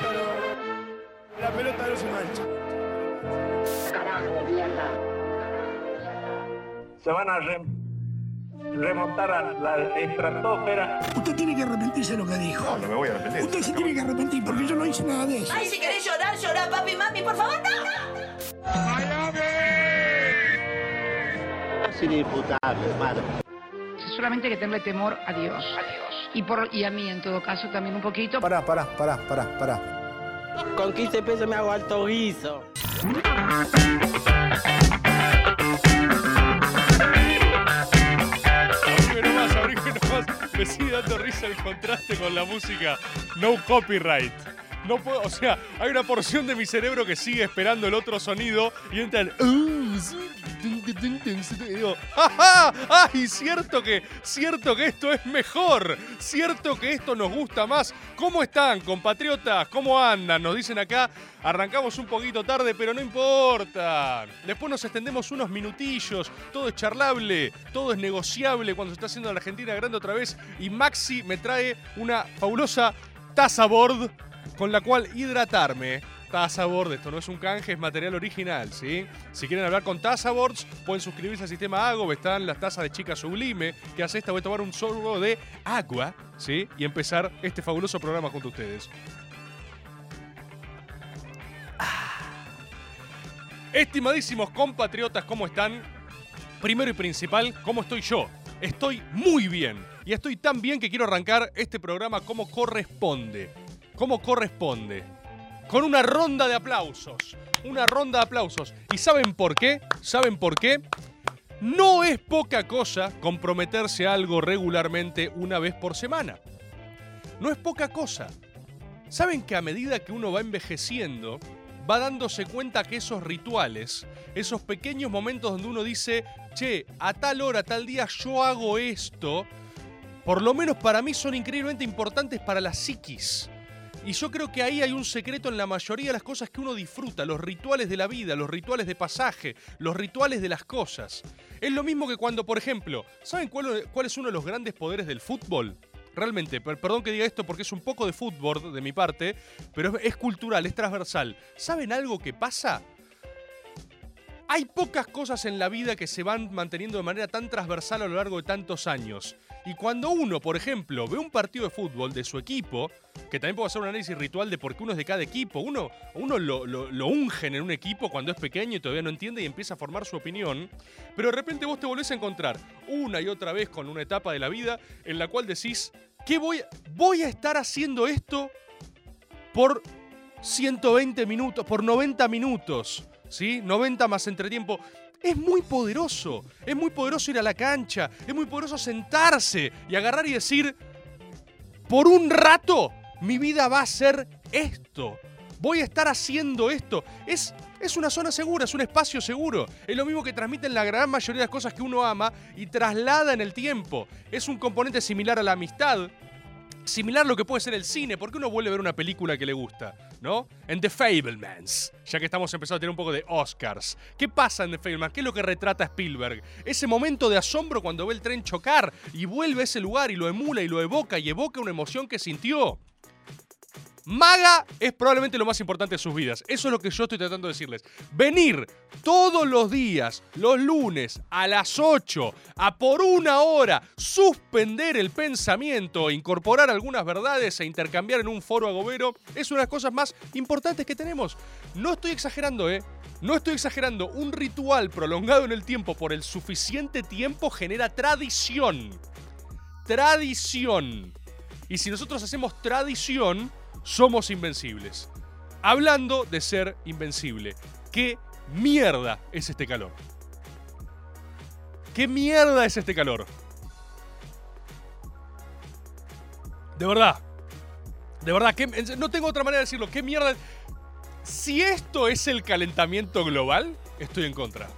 pelota no. La pelota no se mancha. Carajo, mierda. Se van a re- remontar a la estratosfera. Usted tiene que arrepentirse de lo que dijo. No, no me voy a arrepentir. Usted se tiene que arrepentir porque yo no hice nada de eso. Ay, si querés llorar, llorar, papi, mami, por favor, no. Es inimputable, hermano. solamente hay que tenerle temor a Dios. Y, por, y a mí, en todo caso, también un poquito. Pará, pará, pará, pará, pará. Con 15 pesos me hago alto guiso. Me sigue dando risa el contraste con la música. No copyright. No puedo, o sea, hay una porción de mi cerebro que sigue esperando el otro sonido y entra el. Y digo, ¡Ja, ja! ¡Ay! Cierto que, cierto que esto es mejor. Cierto que esto nos gusta más. ¿Cómo están, compatriotas? ¿Cómo andan? Nos dicen acá. Arrancamos un poquito tarde, pero no importa. Después nos extendemos unos minutillos. Todo es charlable, todo es negociable cuando se está haciendo la Argentina grande otra vez. Y Maxi me trae una fabulosa taza board con la cual hidratarme. Taza Board, esto no es un canje, es material original, ¿sí? Si quieren hablar con Taza Boards, pueden suscribirse al sistema Ago, están las tazas de chica sublime, que hace esta, voy a tomar un sorbo de agua, ¿sí? Y empezar este fabuloso programa junto a ustedes. Ah. Estimadísimos compatriotas, ¿cómo están? Primero y principal, ¿cómo estoy yo? Estoy muy bien. Y estoy tan bien que quiero arrancar este programa como corresponde. Como corresponde. Con una ronda de aplausos. Una ronda de aplausos. ¿Y saben por qué? ¿Saben por qué? No es poca cosa comprometerse a algo regularmente una vez por semana. No es poca cosa. ¿Saben que a medida que uno va envejeciendo, va dándose cuenta que esos rituales, esos pequeños momentos donde uno dice, che, a tal hora, tal día yo hago esto, por lo menos para mí son increíblemente importantes para la psiquis. Y yo creo que ahí hay un secreto en la mayoría de las cosas que uno disfruta, los rituales de la vida, los rituales de pasaje, los rituales de las cosas. Es lo mismo que cuando, por ejemplo, ¿saben cuál, cuál es uno de los grandes poderes del fútbol? Realmente, per- perdón que diga esto porque es un poco de fútbol de mi parte, pero es cultural, es transversal. ¿Saben algo que pasa? Hay pocas cosas en la vida que se van manteniendo de manera tan transversal a lo largo de tantos años. Y cuando uno, por ejemplo, ve un partido de fútbol de su equipo, que también puedo hacer un análisis ritual de por qué uno es de cada equipo, uno, uno lo, lo, ungen en un equipo cuando es pequeño y todavía no entiende y empieza a formar su opinión, pero de repente vos te volvés a encontrar una y otra vez con una etapa de la vida en la cual decís, ¿qué voy, voy a estar haciendo esto por 120 minutos, por 90 minutos, ¿sí? 90 más entretiempo. Es muy poderoso, es muy poderoso ir a la cancha, es muy poderoso sentarse y agarrar y decir, por un rato mi vida va a ser esto. Voy a estar haciendo esto. Es, es una zona segura, es un espacio seguro. Es lo mismo que transmiten la gran mayoría de las cosas que uno ama y traslada en el tiempo. Es un componente similar a la amistad, similar a lo que puede ser el cine, porque uno vuelve a ver una película que le gusta, ¿no? En The Fablemans, ya que estamos empezando a tener un poco de Oscars. ¿Qué pasa en The Fablemans? ¿Qué es lo que retrata Spielberg? Ese momento de asombro cuando ve el tren chocar y vuelve a ese lugar y lo emula y lo evoca y evoca una emoción que sintió. Maga es probablemente lo más importante de sus vidas. Eso es lo que yo estoy tratando de decirles. Venir todos los días, los lunes, a las 8, a por una hora, suspender el pensamiento, incorporar algunas verdades e intercambiar en un foro agobero, es una de las cosas más importantes que tenemos. No estoy exagerando, ¿eh? No estoy exagerando. Un ritual prolongado en el tiempo por el suficiente tiempo genera tradición. Tradición. Y si nosotros hacemos tradición, somos invencibles. Hablando de ser invencible, ¿qué mierda es este calor? ¿Qué mierda es este calor? De verdad. De verdad, ¿qué- no tengo otra manera de decirlo. ¿Qué mierda? Si esto es el calentamiento global, estoy en contra.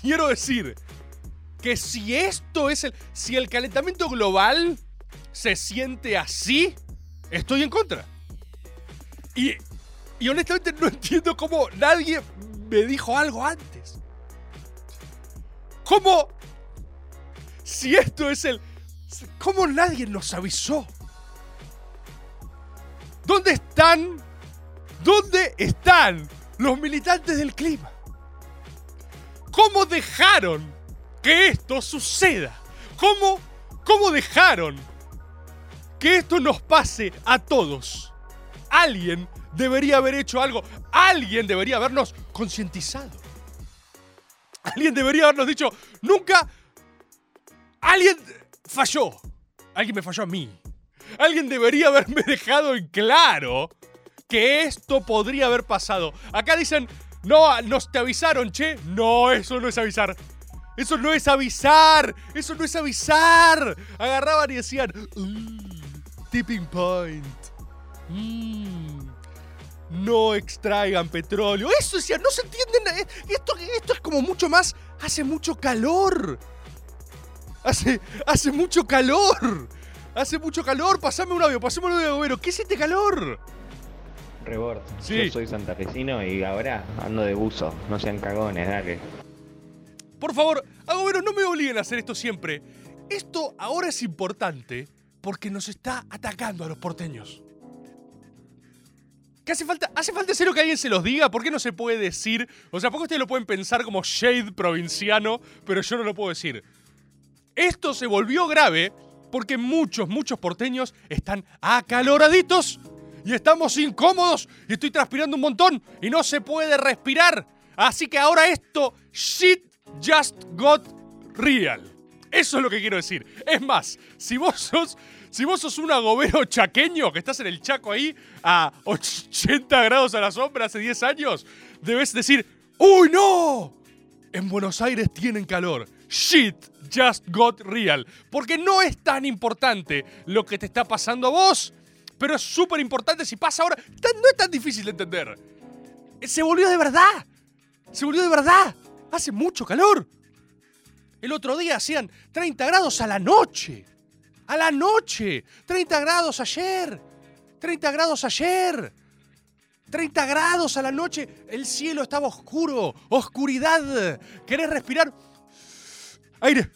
Quiero decir que si esto es el. Si el calentamiento global se siente así, estoy en contra. Y, y honestamente no entiendo cómo nadie me dijo algo antes. ¿Cómo? Si esto es el... ¿Cómo nadie nos avisó? ¿Dónde están? ¿Dónde están los militantes del clima? ¿Cómo dejaron que esto suceda? ¿Cómo, cómo dejaron que esto nos pase a todos? Alguien debería haber hecho algo. Alguien debería habernos concientizado. Alguien debería habernos dicho, nunca... Alguien falló. Alguien me falló a mí. Alguien debería haberme dejado en claro que esto podría haber pasado. Acá dicen, no, nos te avisaron, che. No, eso no es avisar. Eso no es avisar. Eso no es avisar. Agarraban y decían, "Uh, tipping point. Mm, no extraigan petróleo. Eso decían, no se entiende. Esto, esto es como mucho más. Hace mucho calor. Hace, hace mucho calor. Hace mucho calor. Pasame un audio, pasame un audio de Gobero. ¿Qué es este calor? Rebord, Sí. yo soy santafesino y ahora ando de buzo. No sean cagones, dale. Por favor, Agobero, no me obliguen a hacer esto siempre. Esto ahora es importante porque nos está atacando a los porteños. ¿Qué hace falta? ¿Hace falta serio que alguien se los diga? ¿Por qué no se puede decir? O sea, ¿por qué ustedes lo pueden pensar como shade provinciano, pero yo no lo puedo decir? Esto se volvió grave porque muchos, muchos porteños están acaloraditos y estamos incómodos y estoy transpirando un montón y no se puede respirar. Así que ahora esto, shit just got real. Eso es lo que quiero decir. Es más, si vos sos, si vos sos un agobero chaqueño que estás en el Chaco ahí a 80 grados a la sombra hace 10 años, debes decir, ¡Uy, no! En Buenos Aires tienen calor. Shit just got real. Porque no es tan importante lo que te está pasando a vos, pero es súper importante si pasa ahora. No es tan difícil de entender. Se volvió de verdad. Se volvió de verdad. Hace mucho calor. El otro día hacían 30 grados a la noche. A la noche. 30 grados ayer. 30 grados ayer. 30 grados a la noche. El cielo estaba oscuro. Oscuridad. ¿Querés respirar? Aire.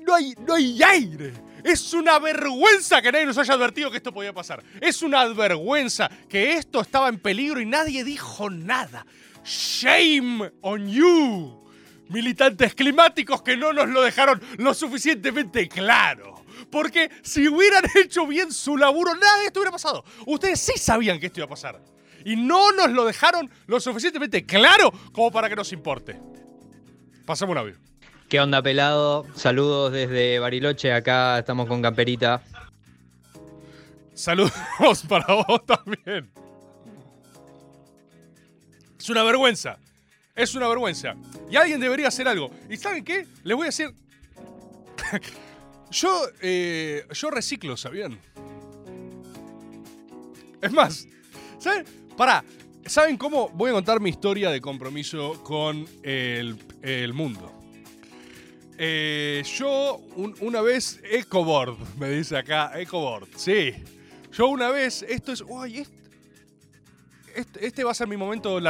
No hay, no hay aire. Es una vergüenza que nadie nos haya advertido que esto podía pasar. Es una vergüenza que esto estaba en peligro y nadie dijo nada. Shame on you. Militantes climáticos que no nos lo dejaron lo suficientemente claro. Porque si hubieran hecho bien su laburo, nada de esto hubiera pasado. Ustedes sí sabían que esto iba a pasar. Y no nos lo dejaron lo suficientemente claro como para que nos importe. Pasamos un audio. ¿Qué onda, pelado? Saludos desde Bariloche. Acá estamos con Camperita. Saludos para vos también. Es una vergüenza. Es una vergüenza. Y alguien debería hacer algo. ¿Y saben qué? Les voy a decir. yo, eh, yo reciclo, ¿sabían? Es más, ¿saben? Pará. ¿Saben cómo voy a contar mi historia de compromiso con el, el mundo? Eh, yo un- una vez, Ecoboard, me dice acá, Ecoboard, sí. Yo una vez, esto es, uy, este, va a ser mi momento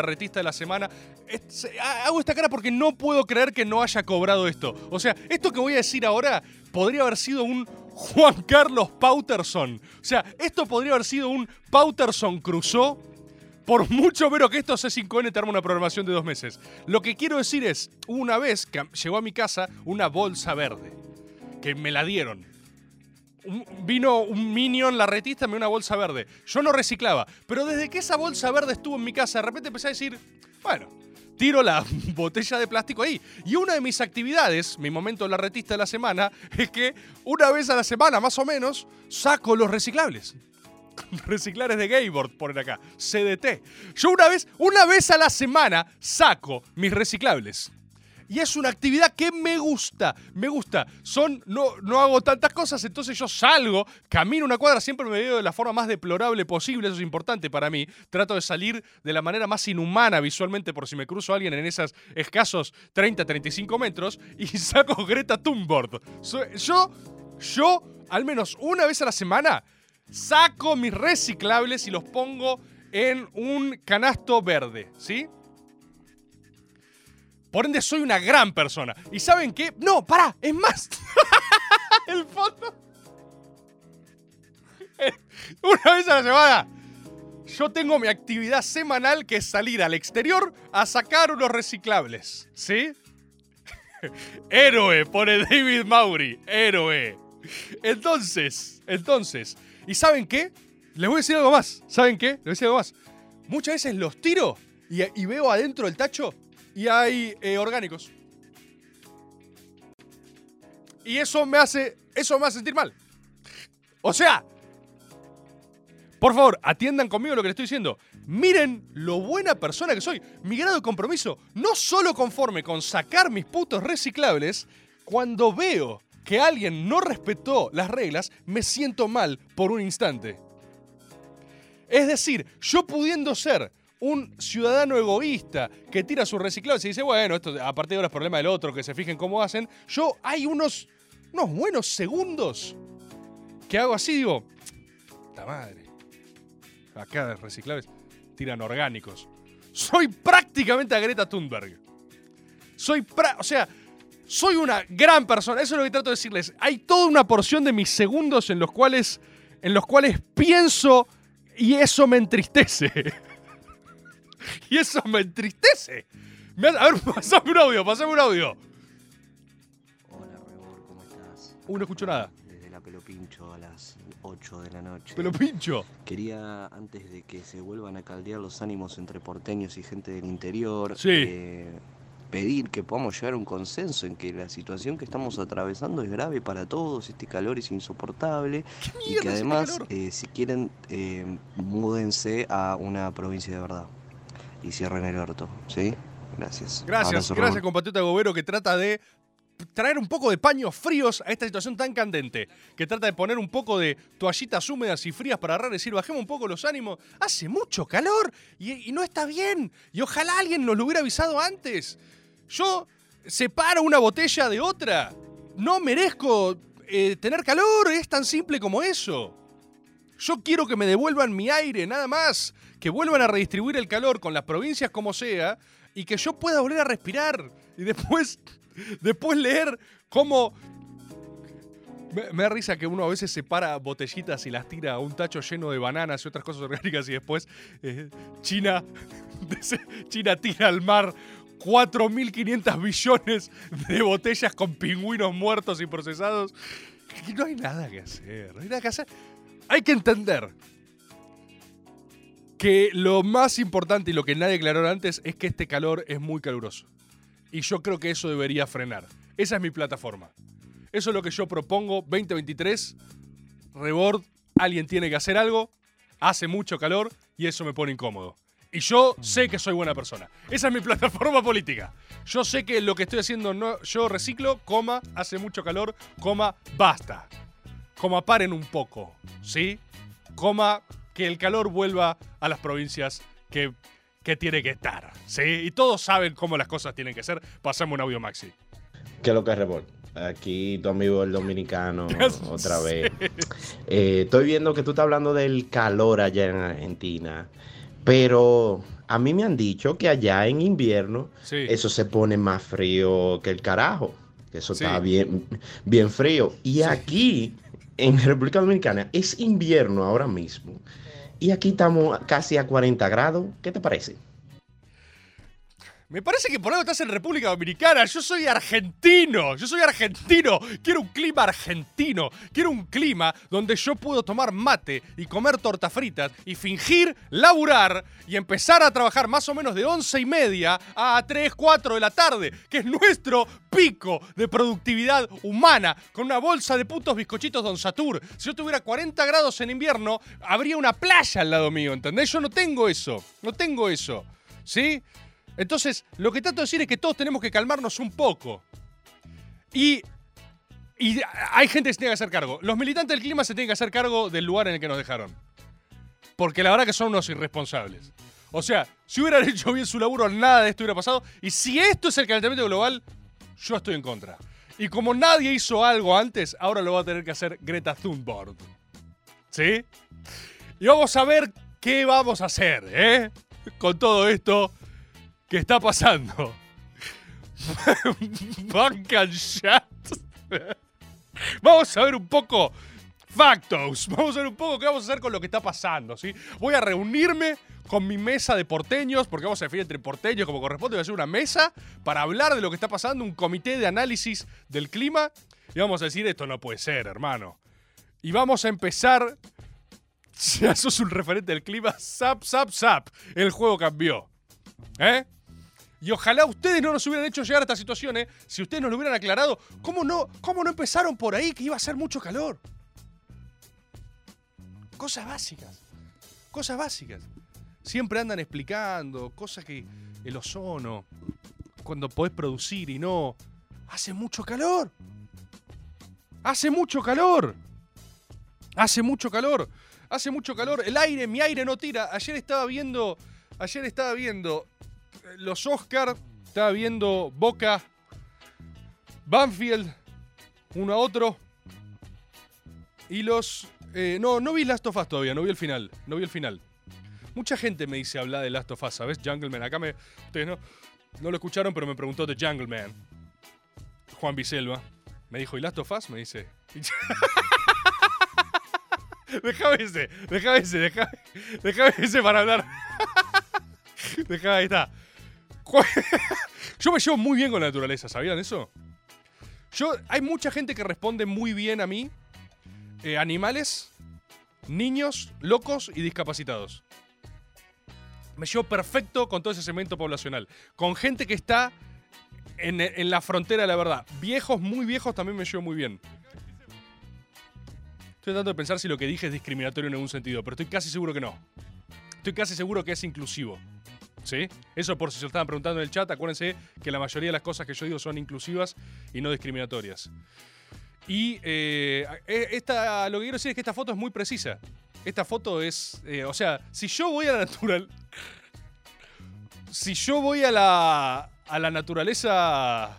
de la semana. Este- se- ha- hago esta cara porque no puedo creer que no haya cobrado esto. O sea, esto que voy a decir ahora podría haber sido un Juan Carlos Pauterson. O sea, esto podría haber sido un Pauterson Crusoe por mucho menos que esto C5N te arma una programación de dos meses. Lo que quiero decir es, una vez que llegó a mi casa una bolsa verde, que me la dieron. Vino un minion larretista, me dio una bolsa verde. Yo no reciclaba, pero desde que esa bolsa verde estuvo en mi casa, de repente empecé a decir, bueno, tiro la botella de plástico ahí. Y una de mis actividades, mi momento larretista de la semana, es que una vez a la semana, más o menos, saco los reciclables. Reciclares de Gayboard, ponen acá. CDT. Yo una vez, una vez a la semana saco mis reciclables. Y es una actividad que me gusta, me gusta. Son, no, no hago tantas cosas, entonces yo salgo, camino una cuadra, siempre me veo de la forma más deplorable posible, eso es importante para mí. Trato de salir de la manera más inhumana visualmente por si me cruzo alguien en esos escasos 30, 35 metros y saco Greta Thunberg. Yo, yo, al menos una vez a la semana, saco mis reciclables y los pongo en un canasto verde, ¿sí? Por ende, soy una gran persona. ¿Y saben qué? No, pará, es más. El fondo. Una vez a la semana yo tengo mi actividad semanal que es salir al exterior a sacar unos reciclables. ¿Sí? héroe, pone David Maury. Héroe. Entonces, entonces. ¿Y saben qué? Les voy a decir algo más. ¿Saben qué? Les voy a decir algo más. Muchas veces los tiro y, y veo adentro del tacho y hay eh, orgánicos. Y eso me hace. Eso me hace sentir mal. O sea, por favor, atiendan conmigo lo que les estoy diciendo. Miren lo buena persona que soy. Mi grado de compromiso, no solo conforme con sacar mis putos reciclables, cuando veo que alguien no respetó las reglas, me siento mal por un instante. Es decir, yo pudiendo ser un ciudadano egoísta que tira sus reciclables y dice, bueno, esto a partir de ahora es problema del otro, que se fijen cómo hacen, yo hay unos, unos buenos segundos que hago así, digo, la madre, acá de reciclables tiran orgánicos. Soy prácticamente a Greta Thunberg. Soy, pra o sea, soy una gran persona. Eso es lo que trato de decirles. Hay toda una porción de mis segundos en los cuales, en los cuales pienso y eso me entristece. y eso me entristece. Me ha- a ver, pasame un audio, pasame un audio. Hola, Rebor, ¿cómo estás? Uh, no escucho nada. Desde la Pelo Pincho a las 8 de la noche. Pelo pincho. Quería, antes de que se vuelvan a caldear los ánimos entre porteños y gente del interior, Sí. eh, pedir que podamos llegar a un consenso en que la situación que estamos atravesando es grave para todos, este calor es insoportable y que además, eh, si quieren, eh, múdense a una provincia de verdad y cierren el orto, ¿sí? Gracias. Gracias, Abrazo, gracias compatriota Gobero que trata de traer un poco de paños fríos a esta situación tan candente, que trata de poner un poco de toallitas húmedas y frías para agarrar y decir, bajemos un poco los ánimos, hace mucho calor y, y no está bien, y ojalá alguien nos lo hubiera avisado antes. Yo separo una botella de otra, no merezco eh, tener calor, es tan simple como eso. Yo quiero que me devuelvan mi aire, nada más. Que vuelvan a redistribuir el calor con las provincias como sea y que yo pueda volver a respirar. Y después, después leer cómo... Me, da risa que uno a veces separa botellitas y las tira a un tacho lleno de bananas y otras cosas orgánicas y después eh, China, China tira al mar 4.500 billones de botellas con pingüinos muertos y procesados. No hay nada que hacer, no hay nada que hacer. Hay que entender que lo más importante y lo que nadie aclaró antes es que este calor es muy caluroso. Y yo creo que eso debería frenar. Esa es mi plataforma. Eso es lo que yo propongo 2023. Rebord, alguien tiene que hacer algo. Hace mucho calor y eso me pone incómodo. Y yo sé que soy buena persona. Esa es mi plataforma política. Yo sé que lo que estoy haciendo no, yo reciclo, coma, hace mucho calor, coma, basta. Coma, paren un poco, ¿sí? Coma, que el calor vuelva a las provincias que, que tiene que estar, ¿sí? Y todos saben cómo las cosas tienen que ser. Pasame un audio, Maxi. ¿Qué es lo que es Rebol? Aquí tu amigo el dominicano otra vez. Eh, estoy viendo que tú estás hablando del calor allá en Argentina, pero a mí me han dicho que allá en invierno Sí. eso se pone más frío que el carajo, que eso Sí. está bien, bien frío. Y aquí en República Dominicana es invierno ahora mismo y aquí estamos casi a 40 grados. ¿Qué te parece? Me parece que por algo estás en República Dominicana. Yo soy argentino. Yo soy argentino. Quiero un clima argentino. Quiero un clima donde yo puedo tomar mate y comer tortas fritas y fingir laburar y empezar a trabajar más o menos de once y media a 3, 4 de la tarde, que es nuestro pico de productividad humana, con una bolsa de putos bizcochitos Don Satur. Si yo tuviera 40 grados en invierno, habría una playa al lado mío, ¿entendés? Yo no tengo eso. No tengo eso. ¿Sí? Entonces, lo que trato de decir es que todos tenemos que calmarnos un poco. Y, hay gente que se tiene que hacer cargo. Los militantes del clima se tienen que hacer cargo del lugar en el que nos dejaron. Porque la verdad que son unos irresponsables. O sea, si hubieran hecho bien su laburo, nada de esto hubiera pasado. Y si esto es el calentamiento global, yo estoy en contra. Y como nadie hizo algo antes, ahora lo va a tener que hacer Greta Thunberg. ¿Sí? Y vamos a ver qué vamos a hacer, ¿eh? Con todo esto que está pasando. Bank and chat. Vamos a ver un poco factos. Vamos a ver un poco qué vamos a hacer con lo que está pasando, ¿sí? Voy a reunirme con mi mesa de porteños, porque vamos a definir entre porteños como corresponde. Voy a hacer una mesa para hablar de lo que está pasando, un comité de análisis del clima. Y vamos a decir, esto no puede ser, hermano. Y vamos a empezar. Ya sos un referente del clima. Zap, zap, zap. El juego cambió. ¿Eh? Y ojalá ustedes no nos hubieran hecho llegar a esta situación, ¿eh? Si ustedes nos lo hubieran aclarado, ¿cómo no, ¿cómo no empezaron por ahí que iba a ser mucho calor? Cosas básicas. Cosas básicas. Siempre andan explicando cosas que el ozono, cuando podés producir y no, hace mucho calor. Hace mucho calor. Hace mucho calor. Hace mucho calor. El aire, mi aire no tira. Ayer estaba viendo, ayer estaba viendo los Oscar, estaba viendo Boca, Banfield, uno a otro. Y los... eh, no, no vi Last of Us todavía, no vi el final. No vi el final. Mucha gente me dice hablar de Last of Us, ¿sabes? Jungleman. Acá me... Ustedes no, no lo escucharon, pero me preguntó de Jungleman. Juan Biselva. Me dijo, ¿y Last of Us? Me dice. Déjame ese, déjame ese, déjame, ese para hablar. Déjame, ahí está. Yo me llevo muy bien con la naturaleza, ¿sabían eso? Yo, hay mucha gente que responde muy bien a mí. eh, animales, niños, locos y discapacitados. Me llevo perfecto con todo ese segmento poblacional. Con gente que está en, en la frontera de la verdad. Viejos, muy viejos, también me llevo muy bien. Estoy tratando de pensar si lo que dije es discriminatorio en algún sentido, pero estoy casi seguro que no. Estoy casi seguro que es inclusivo. ¿Sí? Eso por si se lo estaban preguntando en el chat, acuérdense que la mayoría de las cosas que yo digo son inclusivas y no discriminatorias. Y eh, eh, esta, lo que quiero decir es que esta foto es muy precisa. Esta foto es, eh, o sea, si yo voy a la natural, si yo voy a la, a la naturaleza,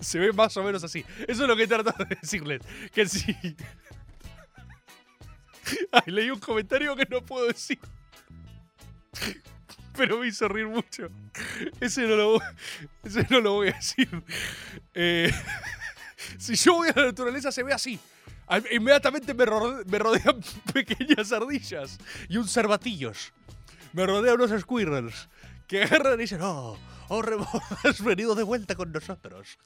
se ve más o menos así. Eso es lo que he tratado de decirles. Que si... Ay, leí un comentario que no puedo decir. Pero me hizo reír mucho. Ese no lo, ese no lo voy a decir. Eh, si yo voy a la naturaleza, se ve así. Inmediatamente me, rode- me rodean pequeñas ardillas y un cervatillos. Me rodean unos squirrels que agarran y dicen: Oh, oh, has venido de vuelta con nosotros.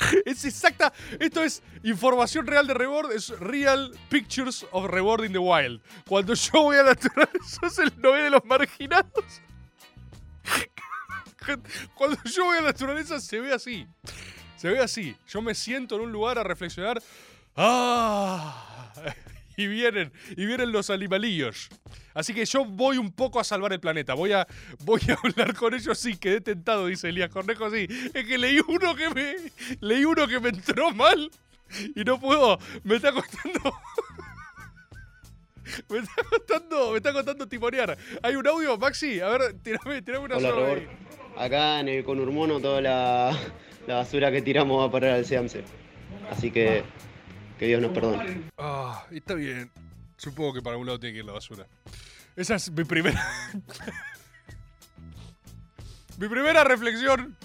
Es exacta. Esto es información real de Rebord. Es Real Pictures of Rebord in the Wild. Cuando yo voy a la naturaleza, es el Noé de los marginados. Cuando yo voy a la naturaleza, se ve así. Se ve así. Yo me siento en un lugar a reflexionar. ¡Ah! Y vienen, y vienen los animalillos. Así que yo voy un poco a salvar el planeta. Voy a, voy a hablar con ellos. Sí, quedé tentado, dice Elías Cornejo. Sí, es que leí uno que me, leí uno que me entró mal y no puedo. Me está costando. Me está costando, me está costando timonear. ¿Hay un audio, Maxi? A ver, tirame, tirame una Hola, ahí. Acá en el Conurmono toda la, la basura que tiramos va a parar al SEAMSE. Así que que Dios nos perdone. Ah, está bien. Supongo que para algún lado tiene que ir la basura. Esa es mi primera. mi primera reflexión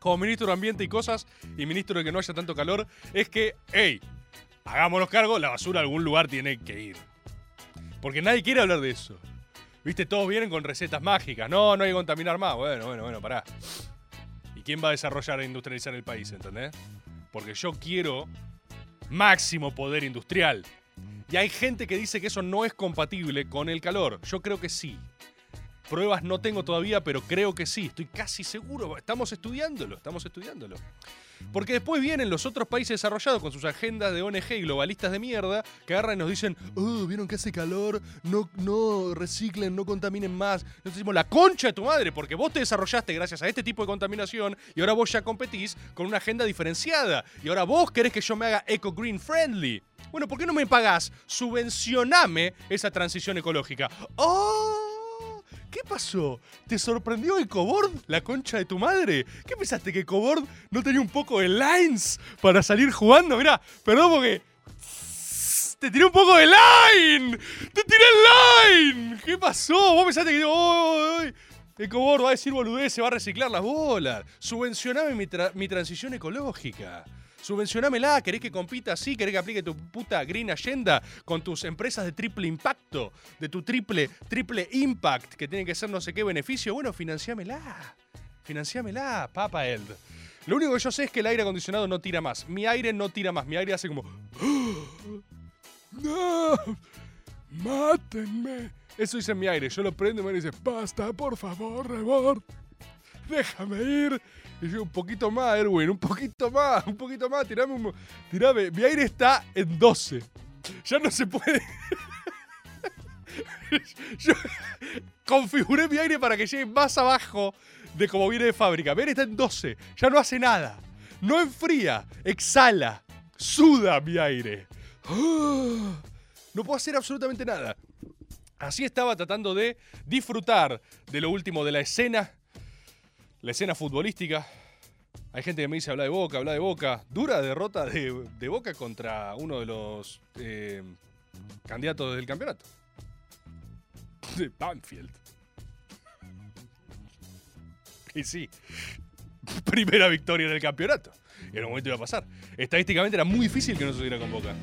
como ministro de Ambiente y Cosas y ministro de que no haya tanto calor es que, hey, hagámonos cargo, la basura a algún lugar tiene que ir. Porque nadie quiere hablar de eso. Viste, todos vienen con recetas mágicas. No, no hay que contaminar más. Bueno, bueno, bueno, pará. ¿Y quién va a desarrollar e industrializar el país, entendés? Porque yo quiero máximo poder industrial. Y hay gente que dice que eso no es compatible con el calor. Yo creo que sí. Pruebas no tengo todavía, pero creo que sí. Estoy casi seguro. Estamos estudiándolo, estamos estudiándolo. Porque después vienen los otros países desarrollados con sus agendas de ONG y globalistas de mierda que agarran y nos dicen, oh, vieron que hace calor, no, no reciclen, no contaminen más. Nosotros decimos, la concha de tu madre, porque vos te desarrollaste gracias a este tipo de contaminación y ahora vos ya competís con una agenda diferenciada. Y ahora vos querés que yo me haga eco-green friendly. Bueno, ¿por qué no me pagás? Subvencioname esa transición ecológica. ¡Oh! ¿Qué pasó? ¿Te sorprendió Ecoboard, la concha de tu madre? ¿Qué pensaste que Ecoboard no tenía un poco de lines para salir jugando? Mirá, perdón porque. ¡Te tiré un poco de line! ¡Te tiré el line! ¿Qué pasó? ¿Vos pensaste que.? ¡Oh, oh, oh! Ecobor va a decir boludez, se va a reciclar las bolas. Subvencioname mi transición ecológica. Subvencionámela, querés que compita así, querés que aplique tu puta Green Agenda con tus empresas de triple impacto, de tu triple, triple impact, que tienen que ser no sé qué beneficio. Bueno, financiámela. Financiámela, Papa Eld. Lo único que yo sé es que el aire acondicionado no tira más. Mi aire no tira más. Mi aire hace como. ¡No! ¡Mátenme! Eso dice mi aire. Yo lo prendo y me dice: Basta, por favor, Rebord. Déjame ir. Y yo, un poquito más, Erwin, un poquito más, un poquito más. Tirame un. Tirame. Mi aire está en 12. Ya no se puede. yo configuré mi aire para que llegue más abajo de como viene de fábrica. Mi aire está en 12. Ya no hace nada. No enfría. Exhala. Suda mi aire. No puedo hacer absolutamente nada. Así estaba tratando de disfrutar de lo último de la escena. La escena futbolística. Hay gente que me dice habla de Boca, habla de Boca. Dura derrota de, de Boca contra uno de los eh, candidatos del campeonato. De Banfield. Y sí, primera victoria en el campeonato. En un momento iba a pasar. Estadísticamente era muy difícil que no sucediera con Boca.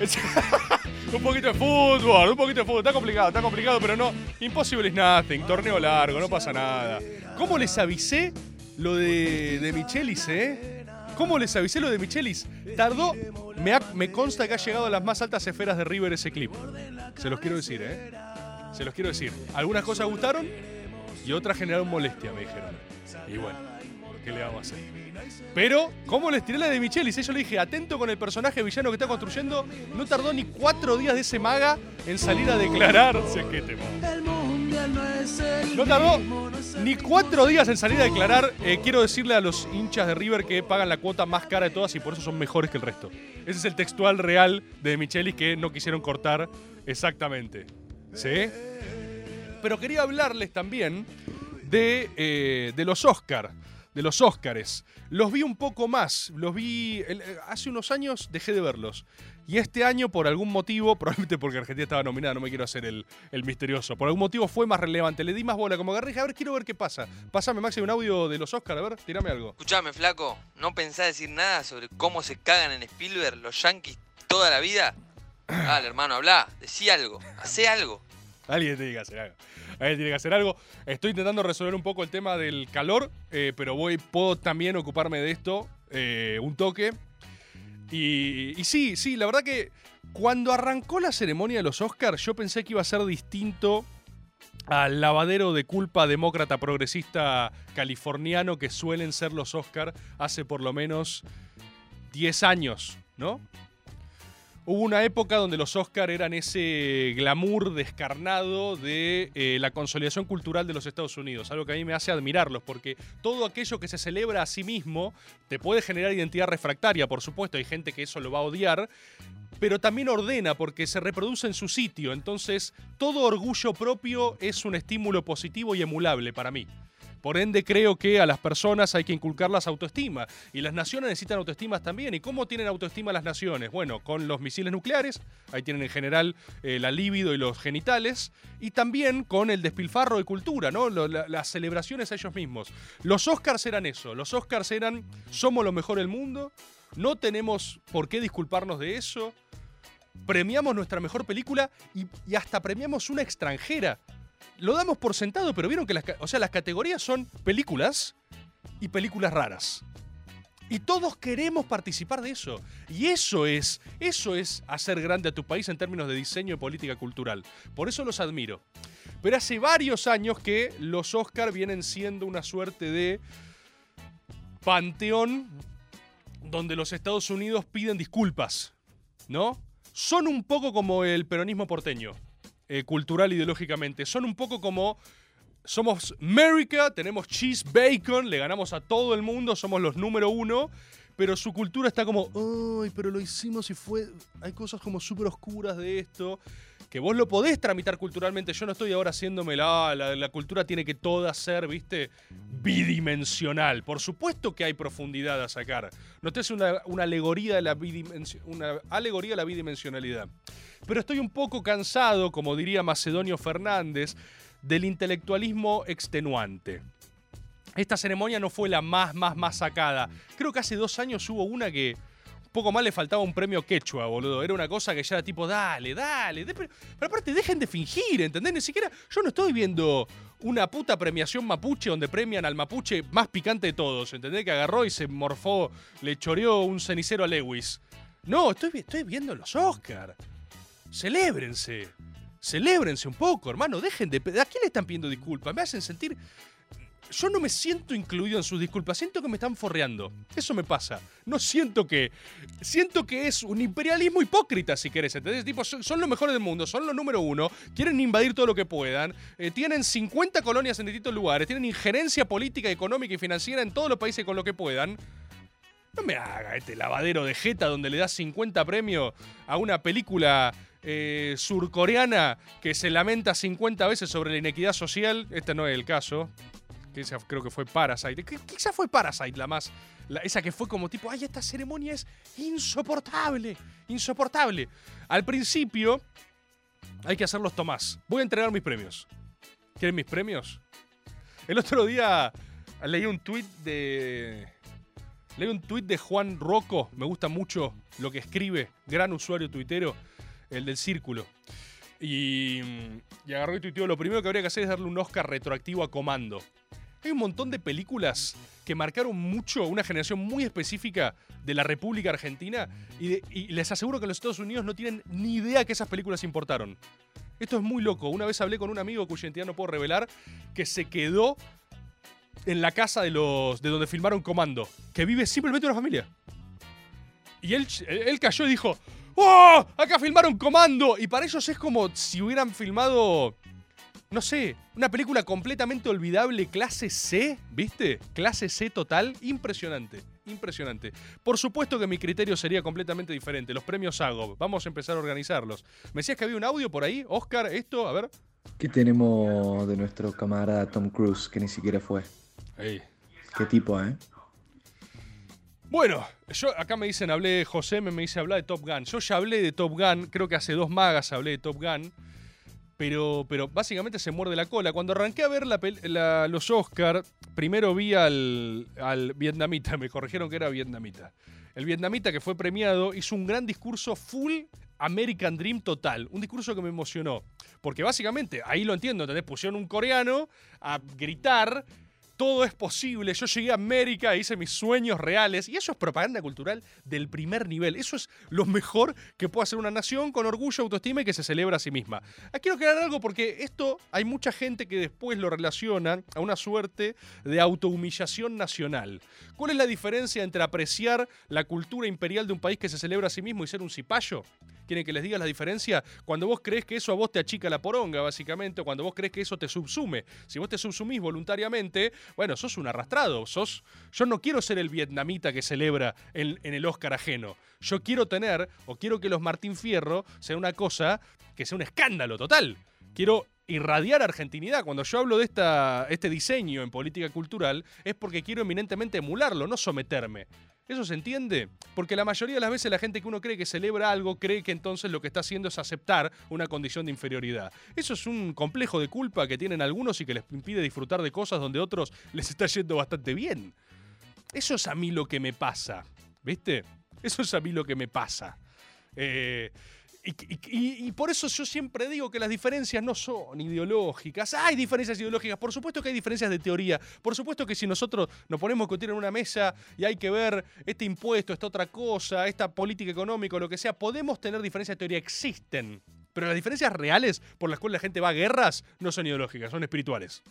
Un poquito de fútbol, un poquito de fútbol. Está complicado, está complicado, pero no. Impossible is nothing. Torneo largo, no pasa nada. ¿Cómo les avisé lo de, de Michelis, eh? ¿Cómo les avisé lo de Michelis? Tardó. Me, me consta que ha llegado a las más altas esferas de River ese clip. Se los quiero decir, ¿eh? Se los quiero decir. Algunas cosas gustaron y otras generaron molestia, me dijeron. Y bueno, ¿qué le vamos a hacer? Pero, ¿cómo les tiré la de Michelis? Yo le dije, atento con el personaje villano que está construyendo. No tardó ni cuatro días de ese maga en salir a declarar. Si es que te No tardó ni cuatro días en salir a declarar. eh, quiero decirle a los hinchas de River que pagan la cuota más cara de todas y por eso son mejores que el resto. Ese es el textual real de Michelis que no quisieron cortar exactamente. ¿Sí? Pero quería hablarles también de, eh, de los Oscar, de los Óscares. Los vi un poco más, los vi el- eh, hace unos años, dejé de verlos. Y este año, por algún motivo, probablemente porque Argentina estaba nominada, no me quiero hacer el, el misterioso, por algún motivo fue más relevante, le di más bola, como agarré, a ver, quiero ver qué pasa. Pásame, Maxi, un audio de los Oscar, a ver, tirame algo. Escuchame, flaco, ¿no pensás decir nada sobre cómo se cagan en Spielberg los yankees toda la vida? Dale, hermano, habla, decí algo, hacé algo. Alguien tiene que hacer algo. Alguien tiene que hacer algo. Estoy intentando resolver un poco el tema del calor, eh, pero voy, puedo también ocuparme de esto eh, un toque. Y, y sí, sí, la verdad que cuando arrancó la ceremonia de los Oscars, yo pensé que iba a ser distinto al lavadero de culpa demócrata progresista californiano que suelen ser los Oscars hace por lo menos 10 años, ¿no? Hubo una época donde los Oscar eran ese glamour descarnado de eh, la consolidación cultural de los Estados Unidos, algo que a mí me hace admirarlos, porque todo aquello que se celebra a sí mismo te puede generar identidad refractaria, por supuesto, hay gente que eso lo va a odiar, pero también ordena porque se reproduce en su sitio, entonces todo orgullo propio es un estímulo positivo y emulable para mí. Por ende, creo que a las personas hay que inculcarlas autoestima. Y las naciones necesitan autoestima también. ¿Y cómo tienen autoestima las naciones? Bueno, con los misiles nucleares, ahí tienen en general eh, la libido y los genitales. Y también con el despilfarro de cultura, ¿no? Las celebraciones a ellos mismos. Los Oscars eran eso. Los Oscars eran somos lo mejor del mundo. No tenemos por qué disculparnos de eso. Premiamos nuestra mejor película y hasta premiamos una extranjera lo damos por sentado, pero vieron que las, o sea, las categorías son películas y películas raras. Y todos queremos participar de eso. Y eso es, eso es hacer grande a tu país en términos de diseño y política cultural. Por eso los admiro. Pero hace varios años que los Oscar vienen siendo una suerte de panteón donde los Estados Unidos piden disculpas, ¿no? Son un poco como el peronismo porteño eh, cultural ideológicamente. Son un poco como somos America, tenemos cheese bacon, le ganamos a todo el mundo, somos los número uno, pero su cultura está como, pero lo hicimos y fue, hay cosas como súper oscuras de esto, que vos lo podés tramitar culturalmente, yo no estoy ahora haciéndome la, la, cultura tiene que toda ser, viste, bidimensional. Por supuesto que hay profundidad a sacar. No te es una, una alegoría de la una alegoría la bidimensionalidad. Pero estoy un poco cansado, como diría Macedonio Fernández, del intelectualismo extenuante. Esta ceremonia no fue la más, más, más sacada. Creo que hace dos años hubo una que poco más le faltaba un premio quechua, boludo. Era una cosa que ya era tipo, dale, dale. de- pero, pero aparte, dejen de fingir, ¿entendés? Ni siquiera. Yo no estoy viendo una puta premiación mapuche donde premian al mapuche más picante de todos, ¿entendés? Que agarró y se morfó, le choreó un cenicero a Lewis. No, estoy, estoy viendo los Oscar. Celébrense. Celébrense un poco, hermano. Dejen de. ¿A quién le están pidiendo disculpas? Me hacen sentir. Yo no me siento incluido en sus disculpas, siento que me están forreando. Eso me pasa. No siento que. Siento que es un imperialismo hipócrita, si querés. ¿entendés? Tipo, son, son los mejores del mundo, son los número uno, quieren invadir todo lo que puedan, eh, tienen 50 colonias en distintos lugares, tienen injerencia política, económica y financiera en todos los países con lo que puedan. No me haga este lavadero de jeta donde le das 50 premios a una película eh, surcoreana que se lamenta 50 veces sobre la inequidad social. Este no es el caso. Que esa creo que fue Parasite. Que- Quizá fue Parasite la más. esa que fue como tipo, ay, esta ceremonia es insoportable. Insoportable. Al principio hay que hacerlos Tomás. Voy a entregar mis premios. ¿Quieren mis premios? El otro día leí un tuit de. Leí un tuit de Juan Rocco. Me gusta mucho lo que escribe. Gran usuario tuitero. El del círculo. Y, y agarró y tuiteó. Lo primero que habría que hacer es darle un Oscar retroactivo a Comando. Hay un montón de películas que marcaron mucho una generación muy específica de la República Argentina y, les aseguro que los Estados Unidos no tienen ni idea que esas películas importaron. Esto es muy loco. Una vez hablé con un amigo cuya identidad no puedo revelar que se quedó en la casa de los de donde filmaron Comando, que vive simplemente una familia. Y él, él cayó y dijo, ¡Oh! Acá filmaron Comando. Y para ellos es como si hubieran filmado, no sé, una película completamente olvidable, clase C, ¿viste? Clase C total. Impresionante, impresionante. Por supuesto que mi criterio sería completamente diferente. Los premios hago. Vamos a empezar a organizarlos. Me decías que había un audio por ahí. Oscar, esto, a ver. ¿Qué tenemos de nuestro camarada Tom Cruise, que ni siquiera fue? ¿Qué tipo, eh? Bueno, yo acá me dicen, hablé, José me, me dice hablar de Top Gun. Yo ya hablé de Top Gun, creo que hace dos magas hablé de Top Gun. Pero, pero básicamente se muerde la cola. Cuando arranqué a ver la los Oscar, primero vi al, al vietnamita, me corrigieron que era vietnamita. El vietnamita que fue premiado hizo un gran discurso full American Dream total. Un discurso que me emocionó. Porque básicamente, ahí lo entiendo, ¿entendés? Pusieron un coreano a gritar todo es posible. Yo llegué a América, hice mis sueños reales. Y eso es propaganda cultural del primer nivel. Eso es lo mejor que puede hacer una nación con orgullo, autoestima y que se celebra a sí misma. Ah, quiero aclarar algo porque esto hay mucha gente que después lo relaciona a una suerte de autohumillación nacional. ¿Cuál es la diferencia entre apreciar la cultura imperial de un país que se celebra a sí mismo y ser un cipayo? ¿Quieren que les diga la diferencia? Cuando vos crees que eso a vos te achica la poronga, básicamente, o cuando vos crees que eso te subsume. Si vos te subsumís voluntariamente, bueno, sos un arrastrado. Sos. Yo no quiero ser el vietnamita que celebra en, en el Oscar ajeno. Yo quiero tener, o quiero que los Martín Fierro sea una cosa que sea un escándalo total. Quiero irradiar argentinidad. Cuando yo hablo de esta, este diseño en política cultural, es porque quiero eminentemente emularlo, no someterme. ¿Eso se entiende? Porque la mayoría de las veces la gente que uno cree que celebra algo cree que entonces lo que está haciendo es aceptar una condición de inferioridad. Eso es un complejo de culpa que tienen algunos y que les impide disfrutar de cosas donde otros les está yendo bastante bien. Eso es a mí lo que me pasa, ¿viste? Eso es a mí lo que me pasa. Eh, y, por eso yo siempre digo que las diferencias no son ideológicas. Hay diferencias ideológicas, por supuesto que hay diferencias de teoría. Por supuesto que si nosotros nos ponemos a discutir en una mesa y hay que ver este impuesto, esta otra cosa, esta política económica, lo que sea, podemos tener diferencias de teoría, existen. Pero las diferencias reales por las cuales la gente va a guerras no son ideológicas, son espirituales.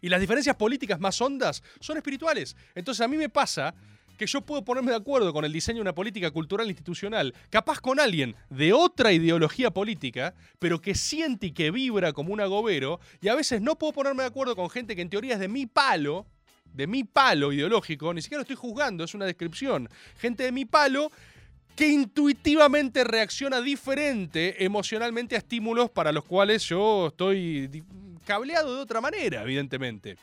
Y las diferencias políticas más hondas son espirituales. Entonces a mí me pasa que yo puedo ponerme de acuerdo con el diseño de una política cultural institucional, capaz con alguien de otra ideología política, pero que siente y que vibra como un agobero, y a veces no puedo ponerme de acuerdo con gente que en teoría es de mi palo, de mi palo ideológico, ni siquiera lo estoy juzgando, es una descripción, gente de mi palo que intuitivamente reacciona diferente emocionalmente a estímulos para los cuales yo estoy cableado de otra manera, evidentemente.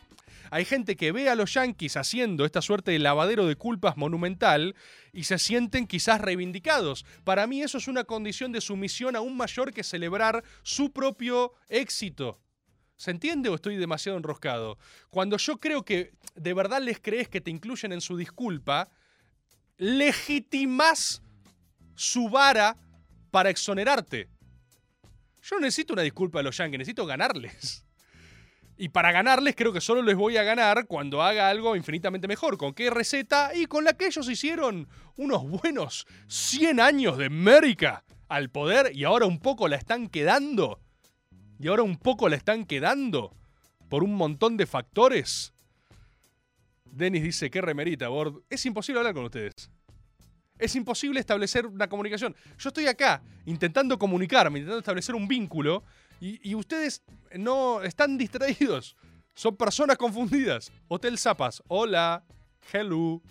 Hay gente que ve a los yanquis haciendo esta suerte de lavadero de culpas monumental y se sienten quizás reivindicados. Para mí eso es una condición de sumisión aún mayor que celebrar su propio éxito. ¿Se entiende o estoy demasiado enroscado? Cuando yo creo que de verdad les crees que te incluyen en su disculpa, legitimás su vara para exonerarte. Yo necesito una disculpa de los Yankees, necesito ganarles. Y para ganarles creo que solo les voy a ganar cuando haga algo infinitamente mejor. ¿Con qué receta? Y con la que ellos hicieron unos buenos 100 años de América al poder y ahora un poco la están quedando. Y ahora un poco la están quedando por un montón de factores. Dennis dice, qué remerita, Bord. Es imposible hablar con ustedes. Es imposible establecer una comunicación. Yo estoy acá intentando comunicarme, intentando establecer un vínculo y, ustedes no están distraídos. Son personas confundidas. Hotel Zapas. Hola. Hello.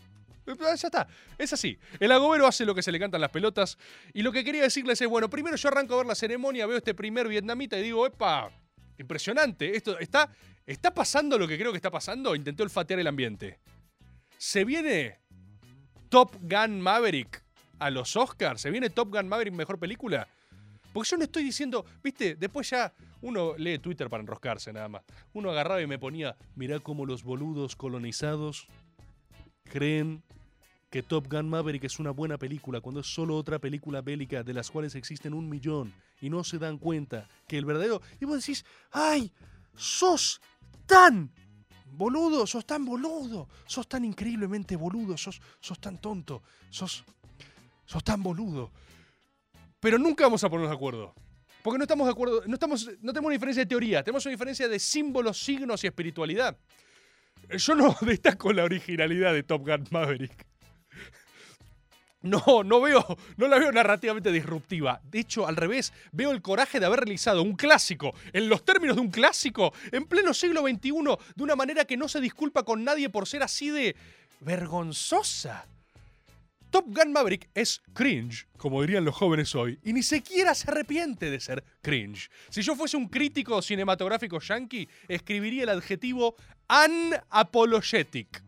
Eh, Ya está. Es así. El agobero hace lo que se le cantan las pelotas. Y lo que quería decirles es, bueno, primero yo arranco a ver la ceremonia, veo este primer vietnamita y digo, epa, impresionante. Esto está, está pasando lo que creo que está pasando. Intenté olfatear el ambiente. Se viene Top Gun Maverick a los Oscars. Se viene Top Gun Maverick mejor película. Porque yo no estoy diciendo, viste, después ya uno lee Twitter para enroscarse nada más. Uno agarraba y me ponía, mirá cómo los boludos colonizados creen que Top Gun Maverick es una buena película cuando es solo otra película bélica de las cuales existen un millón y no se dan cuenta que el verdadero... Y vos decís, ¡ay! ¡Sos tan boludo! ¡Sos tan boludo! ¡Sos tan increíblemente boludo! ¡Sos, sos tan tonto! ¡Sos, sos tan boludo! Pero nunca vamos a ponernos de acuerdo. Porque no estamos de acuerdo, no, estamos, no tenemos una diferencia de teoría, tenemos una diferencia de símbolos, signos y espiritualidad. Yo no destaco la originalidad de Top Gun Maverick. No, no veo, no la veo narrativamente disruptiva. De hecho, al revés, veo el coraje de haber realizado un clásico, en los términos de un clásico, en pleno siglo XXI, de una manera que no se disculpa con nadie por ser así de vergonzosa. Top Gun Maverick es cringe, como dirían los jóvenes hoy, y ni siquiera se arrepiente de ser cringe. Si yo fuese un crítico cinematográfico yankee, escribiría el adjetivo unapologetic.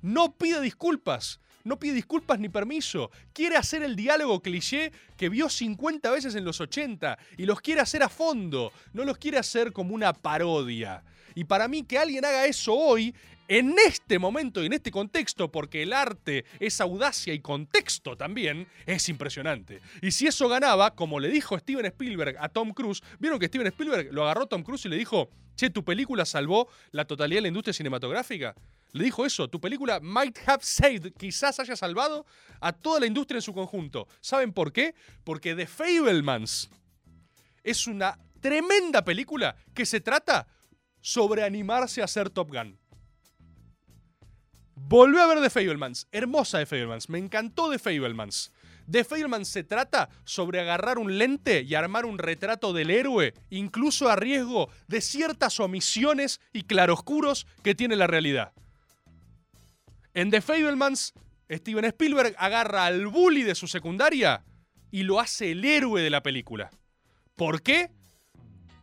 No pide disculpas. No pide disculpas ni permiso. Quiere hacer el diálogo cliché que vio 50 veces en los 80 y los quiere hacer a fondo. No los quiere hacer como una parodia. Y para mí que alguien haga eso hoy, en este momento y en este contexto, porque el arte es audacia y contexto también, es impresionante. Y si eso ganaba, como le dijo Steven Spielberg a Tom Cruise, vieron que Steven Spielberg lo agarró Tom Cruise y le dijo, che, tu película salvó la totalidad de la industria cinematográfica. Le dijo eso, tu película might have saved, quizás haya salvado a toda la industria en su conjunto. ¿Saben por qué? Porque The Fablemans es una tremenda película que se trata sobre animarse a ser Top Gun. Volví a ver The Fablemans, hermosa The Fablemans, me encantó The Fablemans. The Fablemans se trata sobre agarrar un lente y armar un retrato del héroe, incluso a riesgo de ciertas omisiones y claroscuros que tiene la realidad. En The Fablemans, Steven Spielberg agarra al bully de su secundaria y lo hace el héroe de la película. ¿Por qué?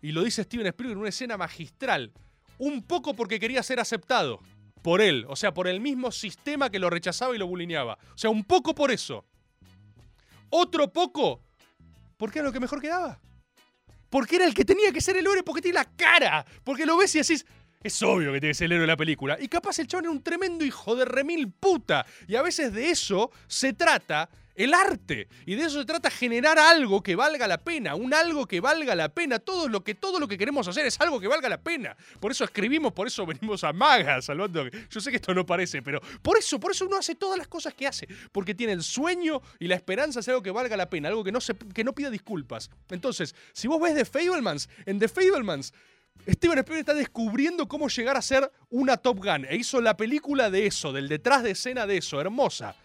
Y lo dice Steven Spielberg en una escena magistral. Un poco porque quería ser aceptado por él, o sea, por el mismo sistema que lo rechazaba y lo bulineaba. O sea, un poco por eso. Otro poco porque era lo que mejor quedaba. Porque era el que tenía que ser el héroe porque tiene la cara. Porque lo ves y decís, es obvio que tiene que ser el héroe de la película. Y capaz el chabón era un tremendo hijo de remil puta. Y a veces de eso se trata el arte. Y de eso se trata generar algo que valga la pena. Un algo que valga la pena. Todo lo que, todo lo que queremos hacer es algo que valga la pena. Por eso escribimos, por eso venimos a Maga, salvando. Yo sé que esto no parece, pero por eso, por eso uno hace todas las cosas que hace. Porque tiene el sueño y la esperanza de hacer algo que valga la pena. Algo que no, se, que no pida disculpas. Entonces, si vos ves The Fablemans, en The Fablemans Steven Spielberg está descubriendo cómo llegar a ser una Top Gun. E hizo la película de eso, del detrás de escena de eso, hermosa.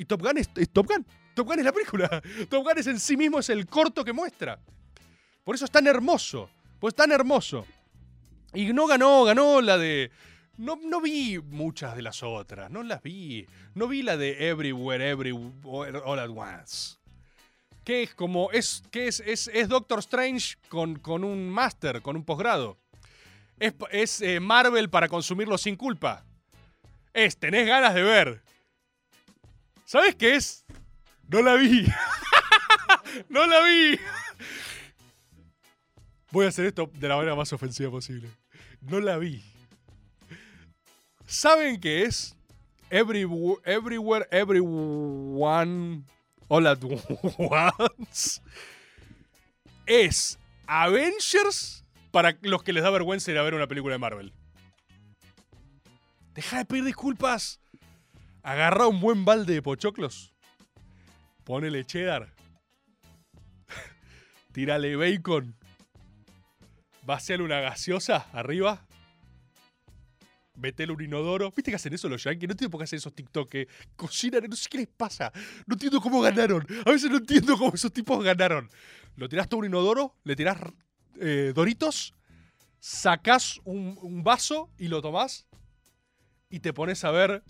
Y Top Gun es, Top Gun. Top Gun es la película. Top Gun es en sí mismo, es el corto que muestra. Por eso es tan hermoso. Pues tan hermoso. Y no ganó, ganó la de. No, no vi muchas de las otras, no las vi. No vi la de Everywhere, Everywhere, All at Once que es como. Es, que es, es, es Doctor Strange con, con un máster, con un posgrado. Es, es eh, Marvel para consumirlo sin culpa. Es, tenés ganas de ver. ¿Sabes qué es? No la vi. no la vi. Voy a hacer esto de la manera más ofensiva posible. No la vi. ¿Saben qué es? Every, everywhere, everyone, all at once. Es Avengers para los que les da vergüenza ir a ver una película de Marvel. Deja de pedir disculpas. Agarra un buen balde de pochoclos. Ponele cheddar. Tírale bacon. Vaciale una gaseosa arriba. Metele un inodoro. ¿Viste que hacen eso los yankees? No entiendo por qué hacen esos TikTok que cocinan. No sé qué les pasa. No entiendo cómo ganaron. A veces no entiendo cómo esos tipos ganaron. Lo tirás todo un inodoro, le tirás eh, doritos, sacás un, un vaso y lo tomás y te pones a ver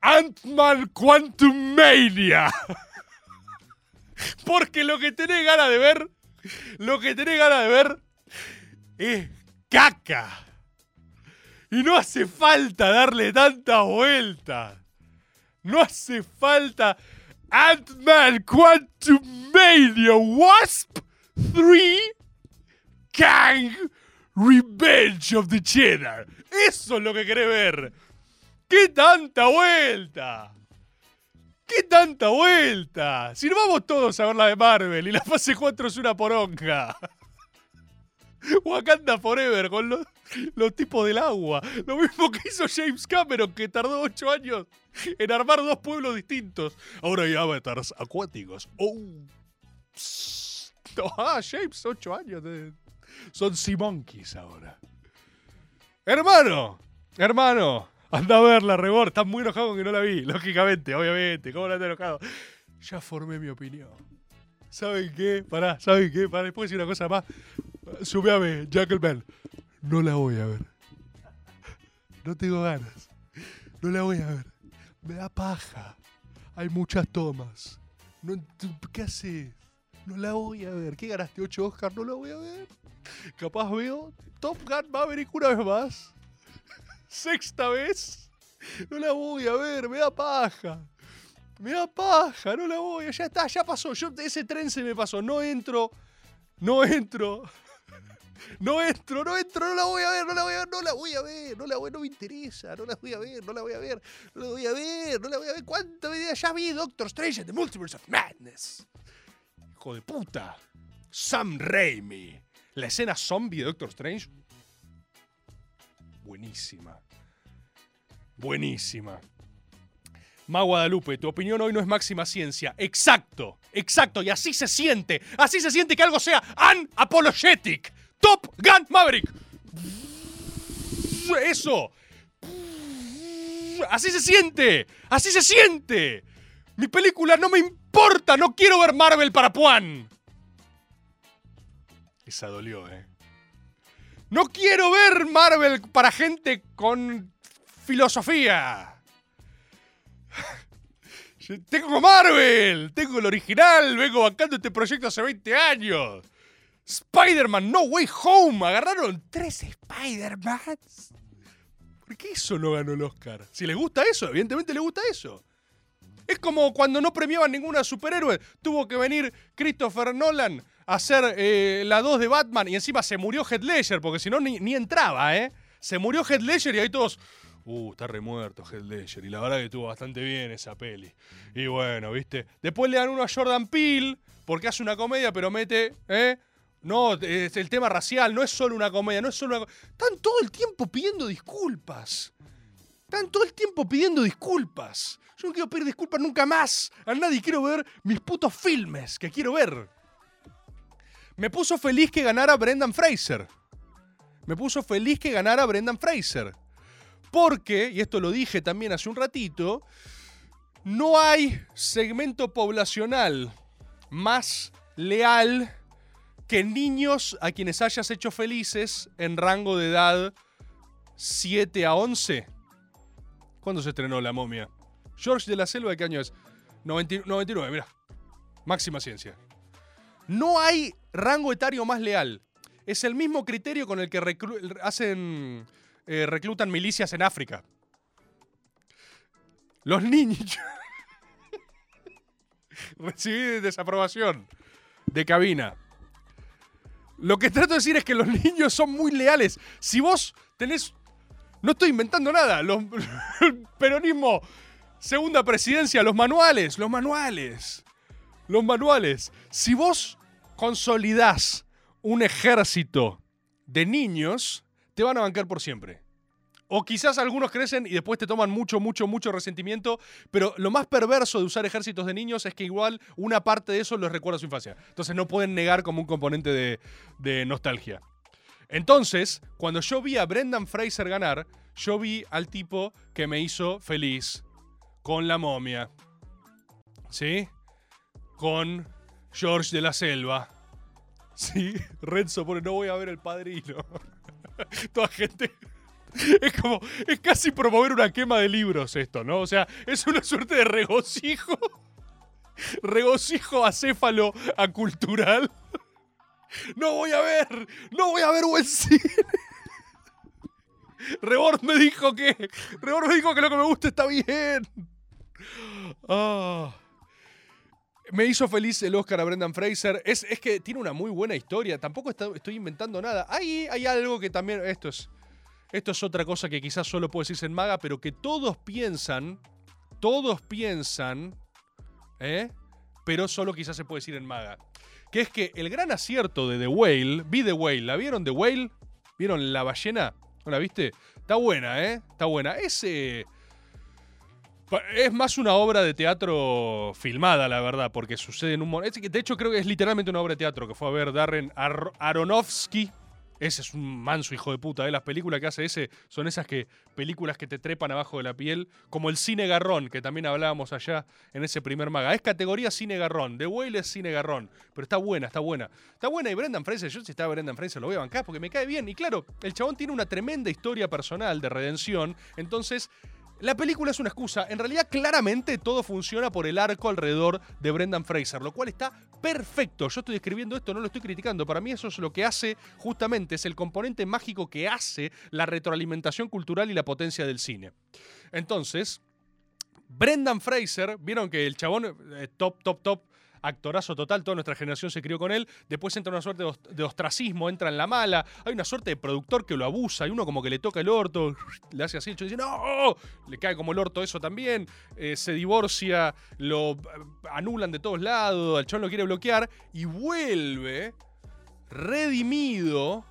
Ant-Man Quantum Mania. Porque lo que tenés ganas de ver, lo que tenés ganas de ver es caca. Y no hace falta darle tanta vuelta. No hace falta Ant-Man Quantum Mania Wasp 3 Kang Revenge of the Cheddar. Eso es lo que querés ver. ¿Qué tanta vuelta? ¿Qué tanta vuelta? Si no vamos todos a ver la de Marvel y la fase 4 es una poronga. Wakanda Forever con los, tipos del agua. Lo mismo que hizo James Cameron, que tardó 8 años en armar dos pueblos distintos. Ahora hay avatars acuáticos. Oh. Psst. Ah, James, 8 años. Son Sea Monkeys ahora. Hermano, hermano, anda a verla, Rebor. Estás muy enojado con que no la vi, lógicamente, obviamente. ¿Cómo no estás enojado? Ya formé mi opinión. ¿Saben qué? Pará, ¿saben qué? Pará, ¿puedo decir una cosa más? Subeame, Jackal Bell. No la voy a ver. No tengo ganas. No la voy a ver. Me da paja. Hay muchas tomas. No, ¿Qué haces? No la voy a ver. ¿Qué ganaste? ¿8 Oscar? No la voy a ver. Capaz veo Top Gun Maverick una vez más. Sexta vez. No la voy a ver. Me da paja. Me da paja. No la voy. Ya está, ya pasó. Yo, ese tren se me pasó. No entro. No entro. No entro, no entro, no la voy a ver, no la voy a ver, no la voy a ver, no la voy, no me interesa, no la voy a ver, no la voy a ver, no la voy a ver, no la voy a ver. ¿Cuánta medida ya vi Doctor Strange The Multiverse of Madness? Hijo de puta. Sam Raimi. La escena zombie de Doctor Strange. Buenísima. Buenísima. Ma Guadalupe, tu opinión hoy no es máxima ciencia. Exacto, exacto. Y así se siente. Así se siente que algo sea unapologetic. Top Gun Maverick. Eso. Así se siente. Así se siente. Mi película no me importa. No quiero ver Marvel para Puan. Esa dolió, eh. No quiero ver Marvel para gente con filosofía. Tengo Marvel, tengo el original, vengo bancando este proyecto hace 20 años. Spider-Man No Way Home, agarraron tres Spider-Mans. ¿Por qué eso no ganó el Oscar? Si les gusta eso, evidentemente les gusta eso. Es como cuando no premiaban ninguna superhéroe. Tuvo que venir Christopher Nolan hacer eh, la 2 de Batman y encima se murió Heath Ledger, porque si no ni, entraba, ¿eh? Se murió Heath Ledger y ahí todos... Uh, está remuerto Heath Ledger. Y la verdad que estuvo bastante bien esa peli. Y bueno, ¿viste? Después le dan uno a Jordan Peele, porque hace una comedia, pero mete, ¿eh? No, es el tema racial, no es solo una comedia, no es solo una... Están todo el tiempo pidiendo disculpas. Están todo el tiempo pidiendo disculpas. Yo no quiero pedir disculpas nunca más. A nadie quiero ver mis putos filmes que quiero ver. Me puso feliz que ganara Brendan Fraser. Me puso feliz que ganara Brendan Fraser. Porque, y esto lo dije también hace un ratito, no hay segmento poblacional más leal que niños a quienes hayas hecho felices en rango de edad 7 a 11. ¿Cuándo se estrenó La momia? George de la Selva, ¿de qué año es? 90 99, mira. Máxima ciencia. No hay rango etario más leal. Es el mismo criterio con el que hacen, eh, reclutan milicias en África. Los niños. Recibí desaprobación de cabina. Lo que trato de decir es que los niños son muy leales. Si vos tenés. No estoy inventando nada. Peronismo, segunda presidencia, los manuales, los manuales. Los manuales. Si vos consolidás un ejército de niños, te van a bancar por siempre. O quizás algunos crecen y después te toman mucho, mucho, mucho resentimiento. Pero lo más perverso de usar ejércitos de niños es que igual una parte de eso los recuerda a su infancia. Entonces no pueden negar como un componente de, de nostalgia. Entonces, cuando yo vi a Brendan Fraser ganar, yo vi al tipo que me hizo feliz con la momia. ¿Sí? Con George de la Selva. Sí, Renzo pone, no voy a ver el padrino. Toda gente. Es como, es casi promover una quema de libros esto, ¿no? O sea, es una suerte de regocijo. Regocijo acéfalo acultural. No voy a ver, no voy a ver buen cine. Me dijo que, Rebord me dijo que lo que me gusta está bien. Ah. Me hizo feliz el Oscar a Brendan Fraser. Es, es que tiene una muy buena historia. Tampoco estoy inventando nada. Ahí hay algo que también. Esto es. Esto es otra cosa que quizás solo puede decirse en Maga, pero que todos piensan. Todos piensan. ¿Eh? Pero solo quizás se puede decir en Maga. Que es que el gran acierto de The Whale. Vi The Whale. ¿La vieron The Whale? ¿Vieron La Ballena? ¿No la viste? Está buena, ¿eh? Está buena. Ese. Es más una obra de teatro filmada, la verdad, porque sucede en un. De hecho, creo que es literalmente una obra de teatro que fue a ver Darren Ar- Aronofsky. Ese es un manso hijo de puta, ¿eh? Las películas que hace ese son esas que películas que te trepan abajo de la piel, como el cine garrón, que también hablábamos allá en ese primer maga. Es categoría cine garrón. The Whale es cine garrón, pero está buena, está buena. Está buena y Brendan Fraser, yo si estaba Brendan Fraser lo voy a bancar porque me cae bien. Y claro, el chabón tiene una tremenda historia personal de redención, entonces la película es una excusa. En realidad, claramente todo funciona por el arco alrededor de Brendan Fraser, lo cual está perfecto. Yo estoy escribiendo esto, no lo estoy criticando. Para mí eso es lo que hace, justamente, es el componente mágico que hace la retroalimentación cultural y la potencia del cine. Entonces, Brendan Fraser, vieron que el chabón, eh, top, top, top, actorazo total, toda nuestra generación se crió con él, después entra una suerte de ost- de ostracismo, entra en la mala, hay una suerte de productor que lo abusa, y uno como que le toca el orto, le hace así, el dice, no, le cae como el orto eso también, eh, se divorcia, lo eh, anulan de todos lados, el chabón lo quiere bloquear, y vuelve redimido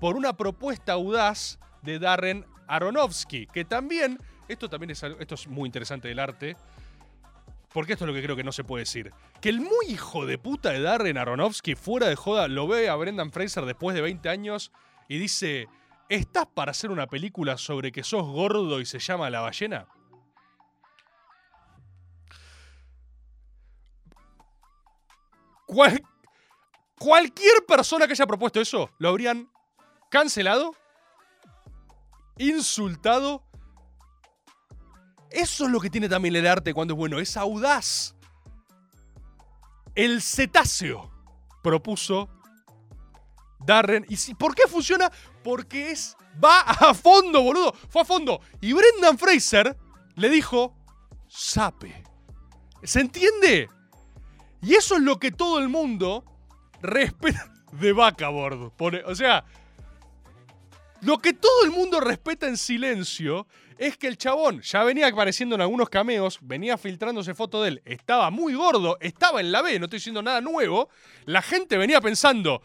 por una propuesta audaz de Darren Aronofsky, que también, esto también es, esto es muy interesante del arte, porque esto es lo que creo que no se puede decir. Que el muy hijo de puta de Darren Aronofsky, fuera de joda, lo ve a Brendan Fraser después de 20 años y dice, ¿estás para hacer una película sobre que sos gordo y se llama La ballena? Cual- cualquier persona que haya propuesto eso, lo habrían cancelado, insultado. Eso es lo que tiene también el arte cuando es bueno, es audaz. El cetáceo propuso Darren. ¿Y si- por qué funciona? Porque es. Va a fondo, boludo. Fue a fondo. Y Brendan Fraser le dijo. Sape. ¿Se entiende? Y eso es lo que todo el mundo respeta. De Backboard. O sea. Lo que todo el mundo respeta en silencio es que el chabón ya venía apareciendo en algunos cameos, venía filtrándose foto de él, estaba muy gordo, estaba en la B, no estoy diciendo nada nuevo. La gente venía pensando,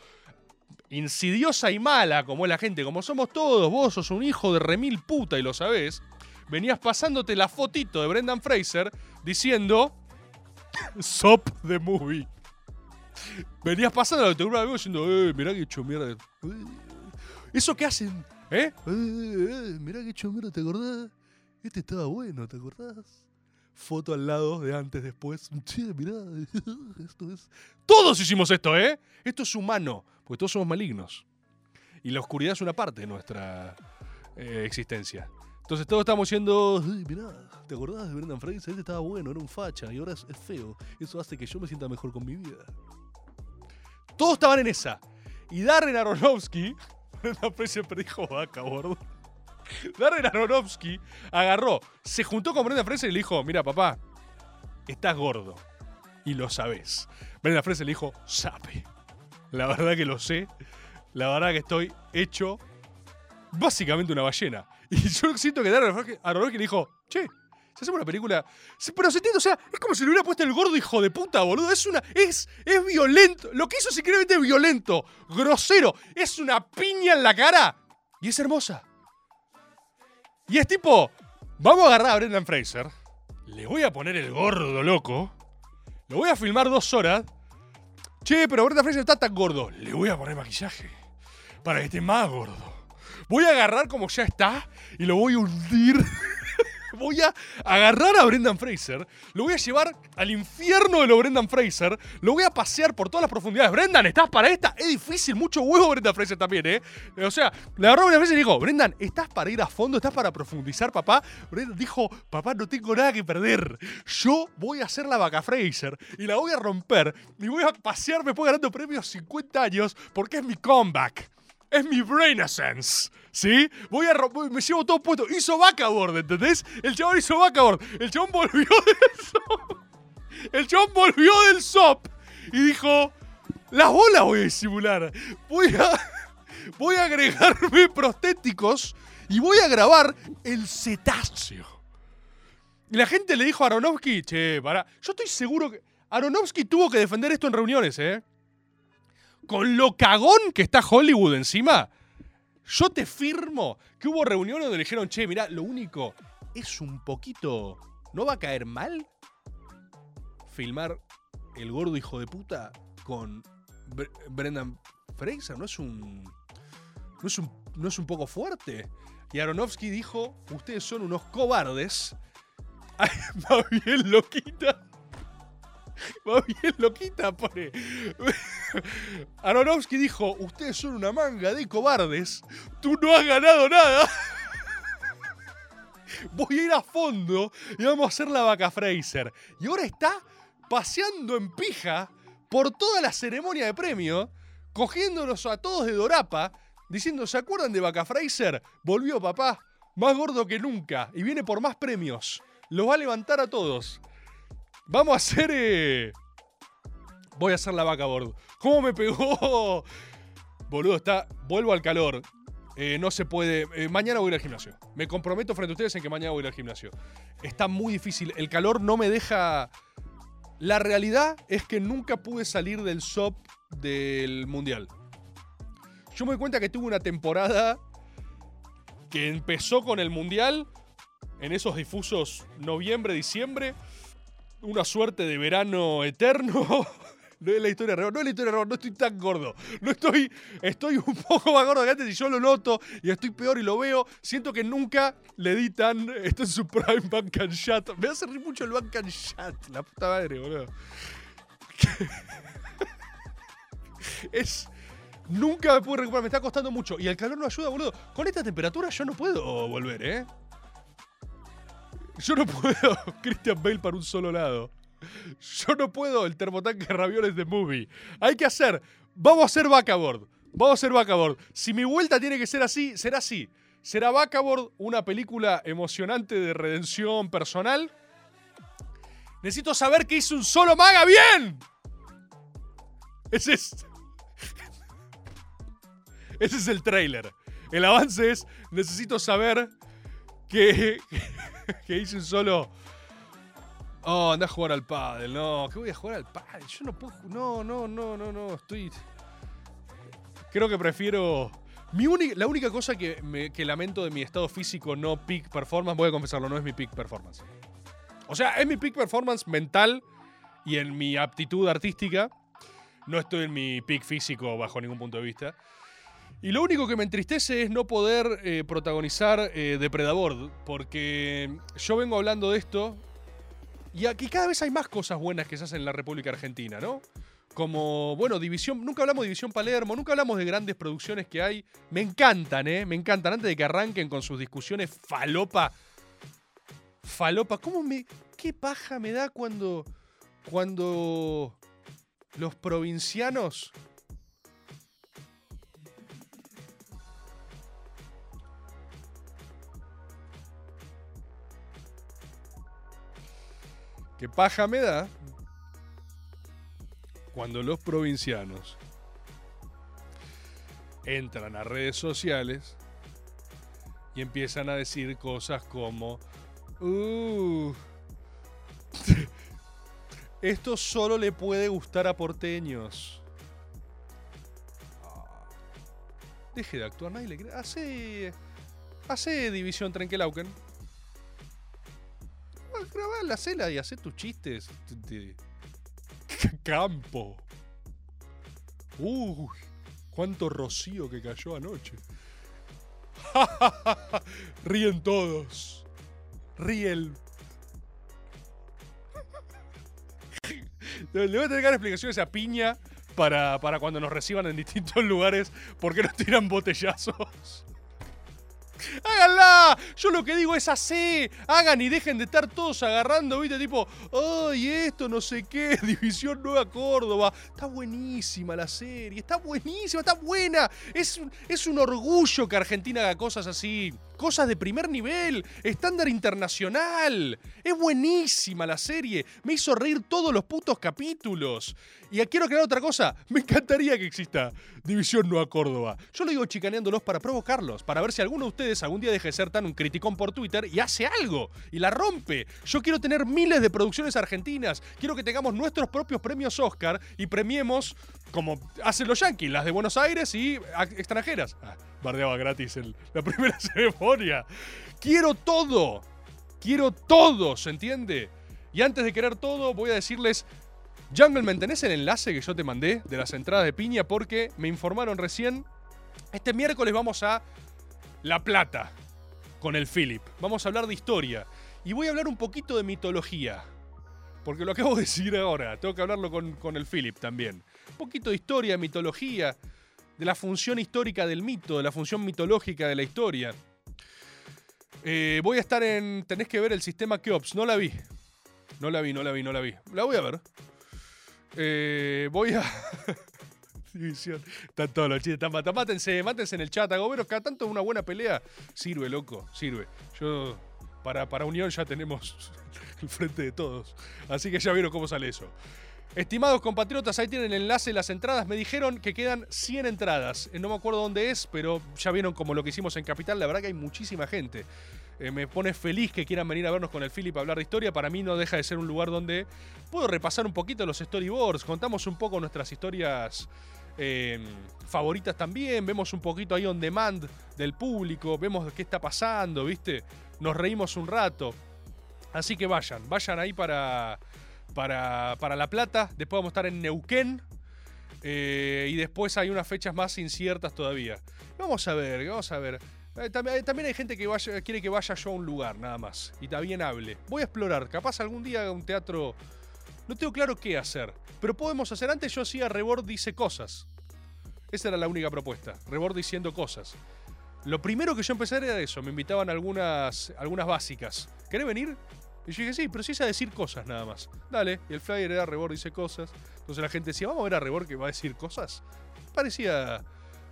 insidiosa y mala como es la gente, como somos todos, vos sos un hijo de remil puta y lo sabés. Venías pasándote la fotito de Brendan Fraser diciendo, Sop the movie. Venías pasando te un amigo diciendo, eh, mirá que hecho mierda. Eh, Eso que hacen, ¿eh? Eh, eh, mirá que hecho mierda, ¿te acordás? Este estaba bueno, ¿te acordás? Foto al lado de antes, después. Che, mirá, esto es. Todos hicimos esto, ¿eh? Esto es humano, porque todos somos malignos. Y la oscuridad es una parte de nuestra eh, existencia. Entonces todos estamos diciendo, "Ay, mirá, ¿te acordás de Brendan Fraser? Este estaba bueno, era un facha y ahora es, es feo. Eso hace que yo me sienta mejor con mi vida. Todos estaban en esa. Y Darren Aronofsky, Brendan Fraser dijo vaca, gordo. Darren Aronofsky agarró, se juntó con Brendan Fraser y le dijo, mira papá, estás gordo. Y lo sabés. Brendan Fraser le dijo, sape. La verdad que lo sé. La verdad que estoy hecho básicamente una ballena. Y yo siento que Darren Aronofsky le dijo, che, si hacemos una película... Pero se entiende, o sea, es como si le hubiera puesto el gordo hijo de puta, boludo. Es una... Es, es violento. Lo que hizo es increíblemente violento, grosero. Es una piña en la cara. Y es hermosa. Y es tipo, vamos a agarrar a Brendan Fraser. Le voy a poner el gordo loco. Lo voy a filmar dos horas. Che, pero Brendan Fraser está tan gordo. Le voy a poner maquillaje. Para que esté más gordo. Voy a agarrar como ya está y lo voy a hundir. voy a agarrar a Brendan Fraser, lo voy a llevar al infierno de lo Brendan Fraser, lo voy a pasear por todas las profundidades. Brendan, ¿estás para esta? Es difícil, mucho huevo Brendan Fraser también, ¿eh? O sea, le agarró a Brendan Fraser y dijo, Brendan, ¿estás para ir a fondo? ¿Estás para profundizar, papá? Brendan dijo, papá, no tengo nada que perder. Yo voy a hacer la vaca Fraser y la voy a romper y voy a pasearme después ganando premios 50 años porque es mi comeback. Es mi Brainasense. ¿Sí? Voy a me llevo todo puesto. Hizo Backboard, ¿entendés? El chabón hizo Backboard. El chabón volvió del SOP. El chabón volvió del SOP. Y dijo: Las bolas voy a disimular. Voy a. Voy a agregarme prostéticos y voy a grabar el cetáceo. Y la gente le dijo a Aronofsky, che, para. Yo estoy seguro que. Aronofsky tuvo que defender esto en reuniones, ¿eh? Con lo cagón que está Hollywood encima. Yo te firmo que hubo reuniones donde dijeron, che, mirá, lo único es un poquito. ¿No va a caer mal? Filmar el gordo hijo de puta con Bre- Brendan Fraser. ¿No es un. ¿No es un, no es un poco fuerte? Y Aronofsky dijo: Ustedes son unos cobardes. Ay, va bien, loquita. Va bien, loquita, pone. Aronofsky dijo: Ustedes son una manga de cobardes. Tú no has ganado nada. Voy a ir a fondo y vamos a hacer la vaca Fraser. Y ahora está paseando en pija por toda la ceremonia de premio, cogiéndolos a todos de Dorapa, diciendo: ¿Se acuerdan de vaca Fraser? Volvió papá, más gordo que nunca, y viene por más premios. Los va a levantar a todos. Vamos a hacer. eh, Voy a hacer la vaca board. ¿Cómo me pegó? Boludo, está. Vuelvo al calor. Eh, no se puede. eh, mañana voy a ir al gimnasio. Me comprometo frente a ustedes en que mañana voy a ir al gimnasio. Está muy difícil. El calor no me deja. La realidad es que nunca pude salir del SOP del mundial. Yo me doy cuenta que tuve una temporada que empezó con el mundial en esos difusos noviembre, diciembre. Una suerte de verano eterno. No es la historia real, no es la historia real, no estoy tan gordo. No estoy, estoy un poco más gordo que antes y yo lo noto y estoy peor y lo veo. Siento que nunca le di tan, esto en su prime bank and shot. Me hace reír mucho el bank and la puta madre, boludo. es, nunca me pude recuperar, me está costando mucho. Y el calor no ayuda, boludo. Con esta temperatura yo no puedo volver, ¿eh? Yo no puedo Christian Bale para un solo lado. Yo no puedo el termotanque ravioles de movie. Hay que hacer. Vamos a hacer backboard. Vamos a hacer backboard. Si mi vuelta tiene que ser así, será así. Será backboard una película emocionante de redención personal. Necesito saber que hice un solo maga bien. Ese es. Ese es el trailer. El avance es. Necesito saber que. que hice un solo. Oh, anda a jugar al pádel. No, que voy a jugar al pádel. Yo no puedo. No, no, no, no, no. Estoy. Creo que prefiero. La única cosa que, que lamento de mi estado físico no peak performance, voy a confesarlo, no es mi peak performance. O sea, es mi peak performance mental y en mi aptitud artística. No estoy en mi peak físico bajo ningún punto de vista. Y lo único que me entristece es no poder eh, protagonizar eh, Depredador, porque yo vengo hablando de esto y aquí cada vez hay más cosas buenas que se hacen en la República Argentina, ¿no? Como, bueno, División, nunca hablamos de División Palermo, nunca hablamos de grandes producciones que hay. Me encantan, ¿eh? Me encantan. Antes de que arranquen con sus discusiones falopa. Falopa, ¿cómo me. ¿Qué paja me da cuando. Cuando. Los provincianos. ¿Qué paja me da cuando los provincianos entran a redes sociales y empiezan a decir cosas como, "Uh, esto solo le puede gustar a porteños. Ah, Deje de actuar, nadie le cree. Hace, hace División Trenkelauken. Grabá la cela y hace tus chistes. de campo. Uy, cuánto rocío que cayó anoche. Ríen todos. Ríe el. Le voy a tener que dar explicaciones a Piña para, para cuando nos reciban en distintos lugares porque nos tiran botellazos. Yo lo que digo es así. Hagan y dejen de estar todos agarrando, ¿viste? Tipo, ¡ay, esto no sé qué! División Nueva Córdoba. Está buenísima la serie. Está buenísima, está buena. Es, es un orgullo que Argentina haga cosas así. Cosas de primer nivel. Estándar internacional. Es buenísima la serie. Me hizo reír todos los putos capítulos. Y quiero aclarar otra cosa. Me encantaría que exista División Nueva Córdoba. Yo lo digo chicaneándolos para provocarlos, para ver si alguno de ustedes algún día deja de ser tan un criticón por Twitter y hace algo y la rompe. Yo quiero tener miles de producciones argentinas. Quiero que tengamos nuestros propios premios Oscar y premiemos como hacen los yankees, las de Buenos Aires y extranjeras. Ah, bardeaba gratis la primera ceremonia. Quiero todo. Quiero todo, ¿se entiende? Y antes de querer todo, voy a decirles Jungleman, ¿tenés el enlace que yo te mandé de las entradas de piña? Porque me informaron recién. Este miércoles vamos a La Plata con el Philip. Vamos a hablar de historia. Y voy a hablar un poquito de mitología. Porque lo acabo de decir ahora. Tengo que hablarlo con, con el Philip también. Un poquito de historia, mitología. De la función histórica del mito, de la función mitológica de la historia. Eh, voy a estar en. Tenés que ver el sistema Keops. No la vi. No la vi, no la vi, no la vi. La voy a ver. Eh, voy a. División. Están todos los chistes. Están mátense, mátense en el chat. Agoberos, cada tanto una buena pelea. Sirve, loco. Sirve. Yo. Para, para Unión ya tenemos el frente de todos. Así que ya vieron cómo sale eso. Estimados compatriotas, ahí tienen el enlace, las entradas. Me dijeron que quedan 100 entradas. Eh, No me acuerdo dónde es, pero ya vieron como lo que hicimos en Capital. La verdad que hay muchísima gente. Eh, me pone feliz que quieran venir a vernos con el Philip a hablar de historia. Para mí no deja de ser un lugar donde puedo repasar un poquito los storyboards. Contamos un poco nuestras historias eh, favoritas también. Vemos un poquito ahí on demand del público. Vemos qué está pasando, ¿viste? Nos reímos un rato. Así que vayan, vayan ahí para, para, para La Plata. Después vamos a estar en Neuquén. Eh, y después hay unas fechas más inciertas todavía. Vamos a ver, vamos a ver. Eh, También, también hay gente que quiere que vaya yo a un lugar, nada más. Y también hable. Voy a explorar. Capaz algún día haga un teatro. No tengo claro qué hacer. Pero podemos hacer. Antes yo hacía Rebord dice cosas. Esa era la única propuesta. Rebord diciendo cosas. Lo primero que yo empecé era eso. Me invitaban algunas, algunas básicas. ¿Querés venir? Y yo dije, sí, pero sí es a decir cosas nada más. Dale. Y el flyer era Rebord dice cosas. Entonces la gente decía, vamos a ver a Rebord que va a decir cosas. Parecía.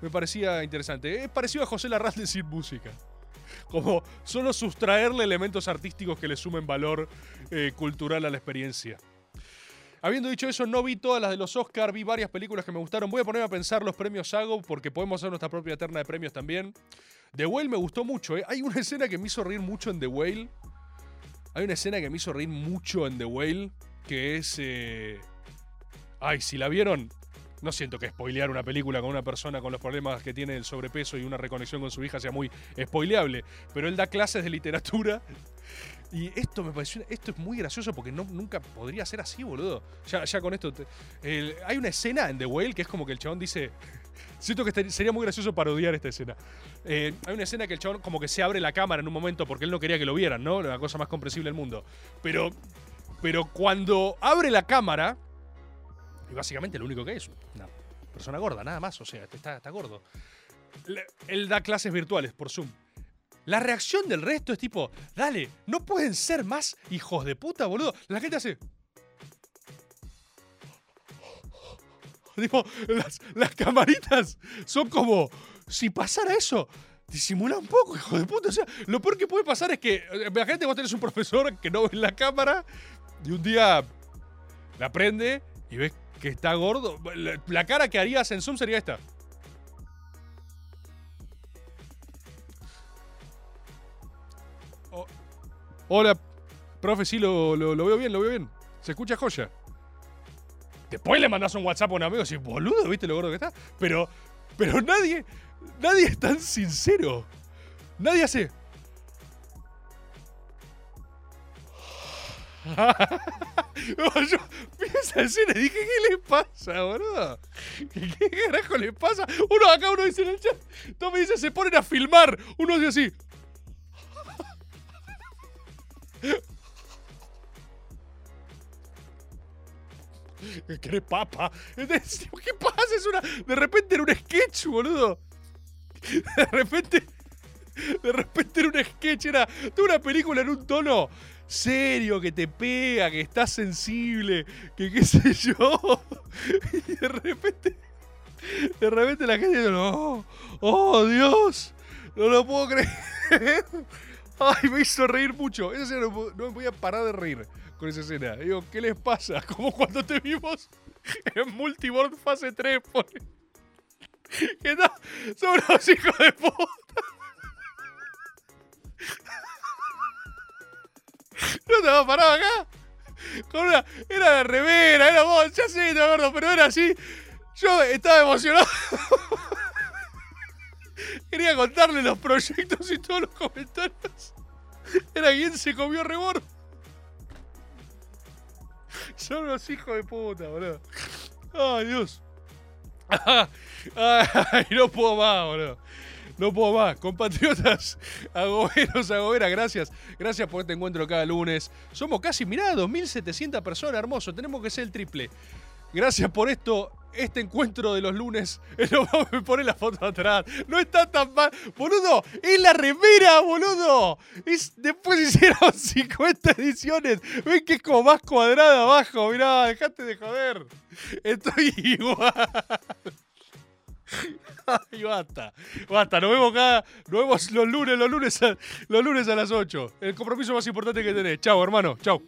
Me parecía interesante. Es parecido a José Larraz sin música. Como solo sustraerle elementos artísticos que le sumen valor eh, cultural a la experiencia. Habiendo dicho eso, no vi todas las de los Oscar, vi varias películas que me gustaron. Voy a ponerme a pensar los premios Sago porque podemos hacer nuestra propia terna de premios también. The Whale me gustó mucho. ¿eh? Hay una escena que me hizo reír mucho en The Whale. Hay una escena que me hizo reír mucho en The Whale que es... eh, Ay, si la vieron, no siento que spoilear una película con una persona con los problemas que tiene el sobrepeso y una reconexión con su hija sea muy spoileable, pero él da clases de literatura y esto me pareció, esto es muy gracioso porque no, nunca podría ser así, boludo. Ya, con esto, hay una escena en The Whale que es como que el chabón dice, siento que este- sería muy gracioso parodiar esta escena. Eh, hay una escena que el chabón como que se abre la cámara en un momento porque él no quería que lo vieran, ¿no? La cosa más comprensible del mundo. Pero, pero cuando abre la cámara, y básicamente lo único que es, una persona gorda, nada más, o sea, está, está gordo. Él da clases virtuales por Zoom. La reacción del resto es tipo, dale, no pueden ser más hijos de puta, boludo. La gente hace... Digo, las, las camaritas son como, si pasara eso, disimula un poco, hijo de puta. O sea, lo peor que puede pasar es que, imagínate, vos tenés un profesor que no ve la cámara y un día la prende y ves que está gordo. La, cara que harías en Zoom sería esta. Oh, hola, profe, sí, lo, lo veo bien, lo veo bien. Se escucha joya. Después le mandás un WhatsApp a un amigo y decís, boludo, ¿viste lo gordo que está? Pero, pero nadie, nadie es tan sincero. Nadie hace. Yo esa escena y dije, ¿qué le pasa, boludo? ¿Qué carajo le pasa? Uno acá, uno dice en el chat, todo me dice, se ponen a filmar. Uno dice así. ¿Qué eres papa? ¿Qué pasa? Es una. De repente era un sketch, boludo. De repente. De repente era un sketch, era una película en un tono serio, que te pega, que estás sensible, que qué sé yo. Y de repente. De repente la gente dice, no, oh Dios, no lo puedo creer. Ay, me hizo reír mucho. Esa escena no, no me podía parar de reír con esa escena. Digo, ¿qué les pasa? Como cuando te vimos en Multiboard fase 3. Pone. ¿Qué tal? Son unos hijos de puta. ¿No te vas parado acá? Con una, era de remera, era vos, ya sé, te acuerdo, pero era así. Yo estaba emocionado. Quería contarle los proyectos y todos los comentarios. Era quien se comió rebord. Son unos hijos de puta, boludo. Ay, Dios. Ay, no puedo más, boludo. No puedo más. Compatriotas, agoberos, agoberas, gracias. Gracias por este encuentro cada lunes. Somos casi, mirá, 2.700 personas, hermoso. Tenemos que ser el triple. Gracias por esto, este encuentro de los lunes. Me pone la foto atrás. No está tan mal. Boludo, es la remera, boludo. Es, después hicieron 50 ediciones. Ven que es como más cuadrada abajo. Mirá, dejate de joder. Estoy igual. Ay, basta. Basta, nos vemos cada. Nos vemos los lunes, los lunes a, los lunes a las 8. El compromiso más importante que tenés. Chao, hermano. Chao.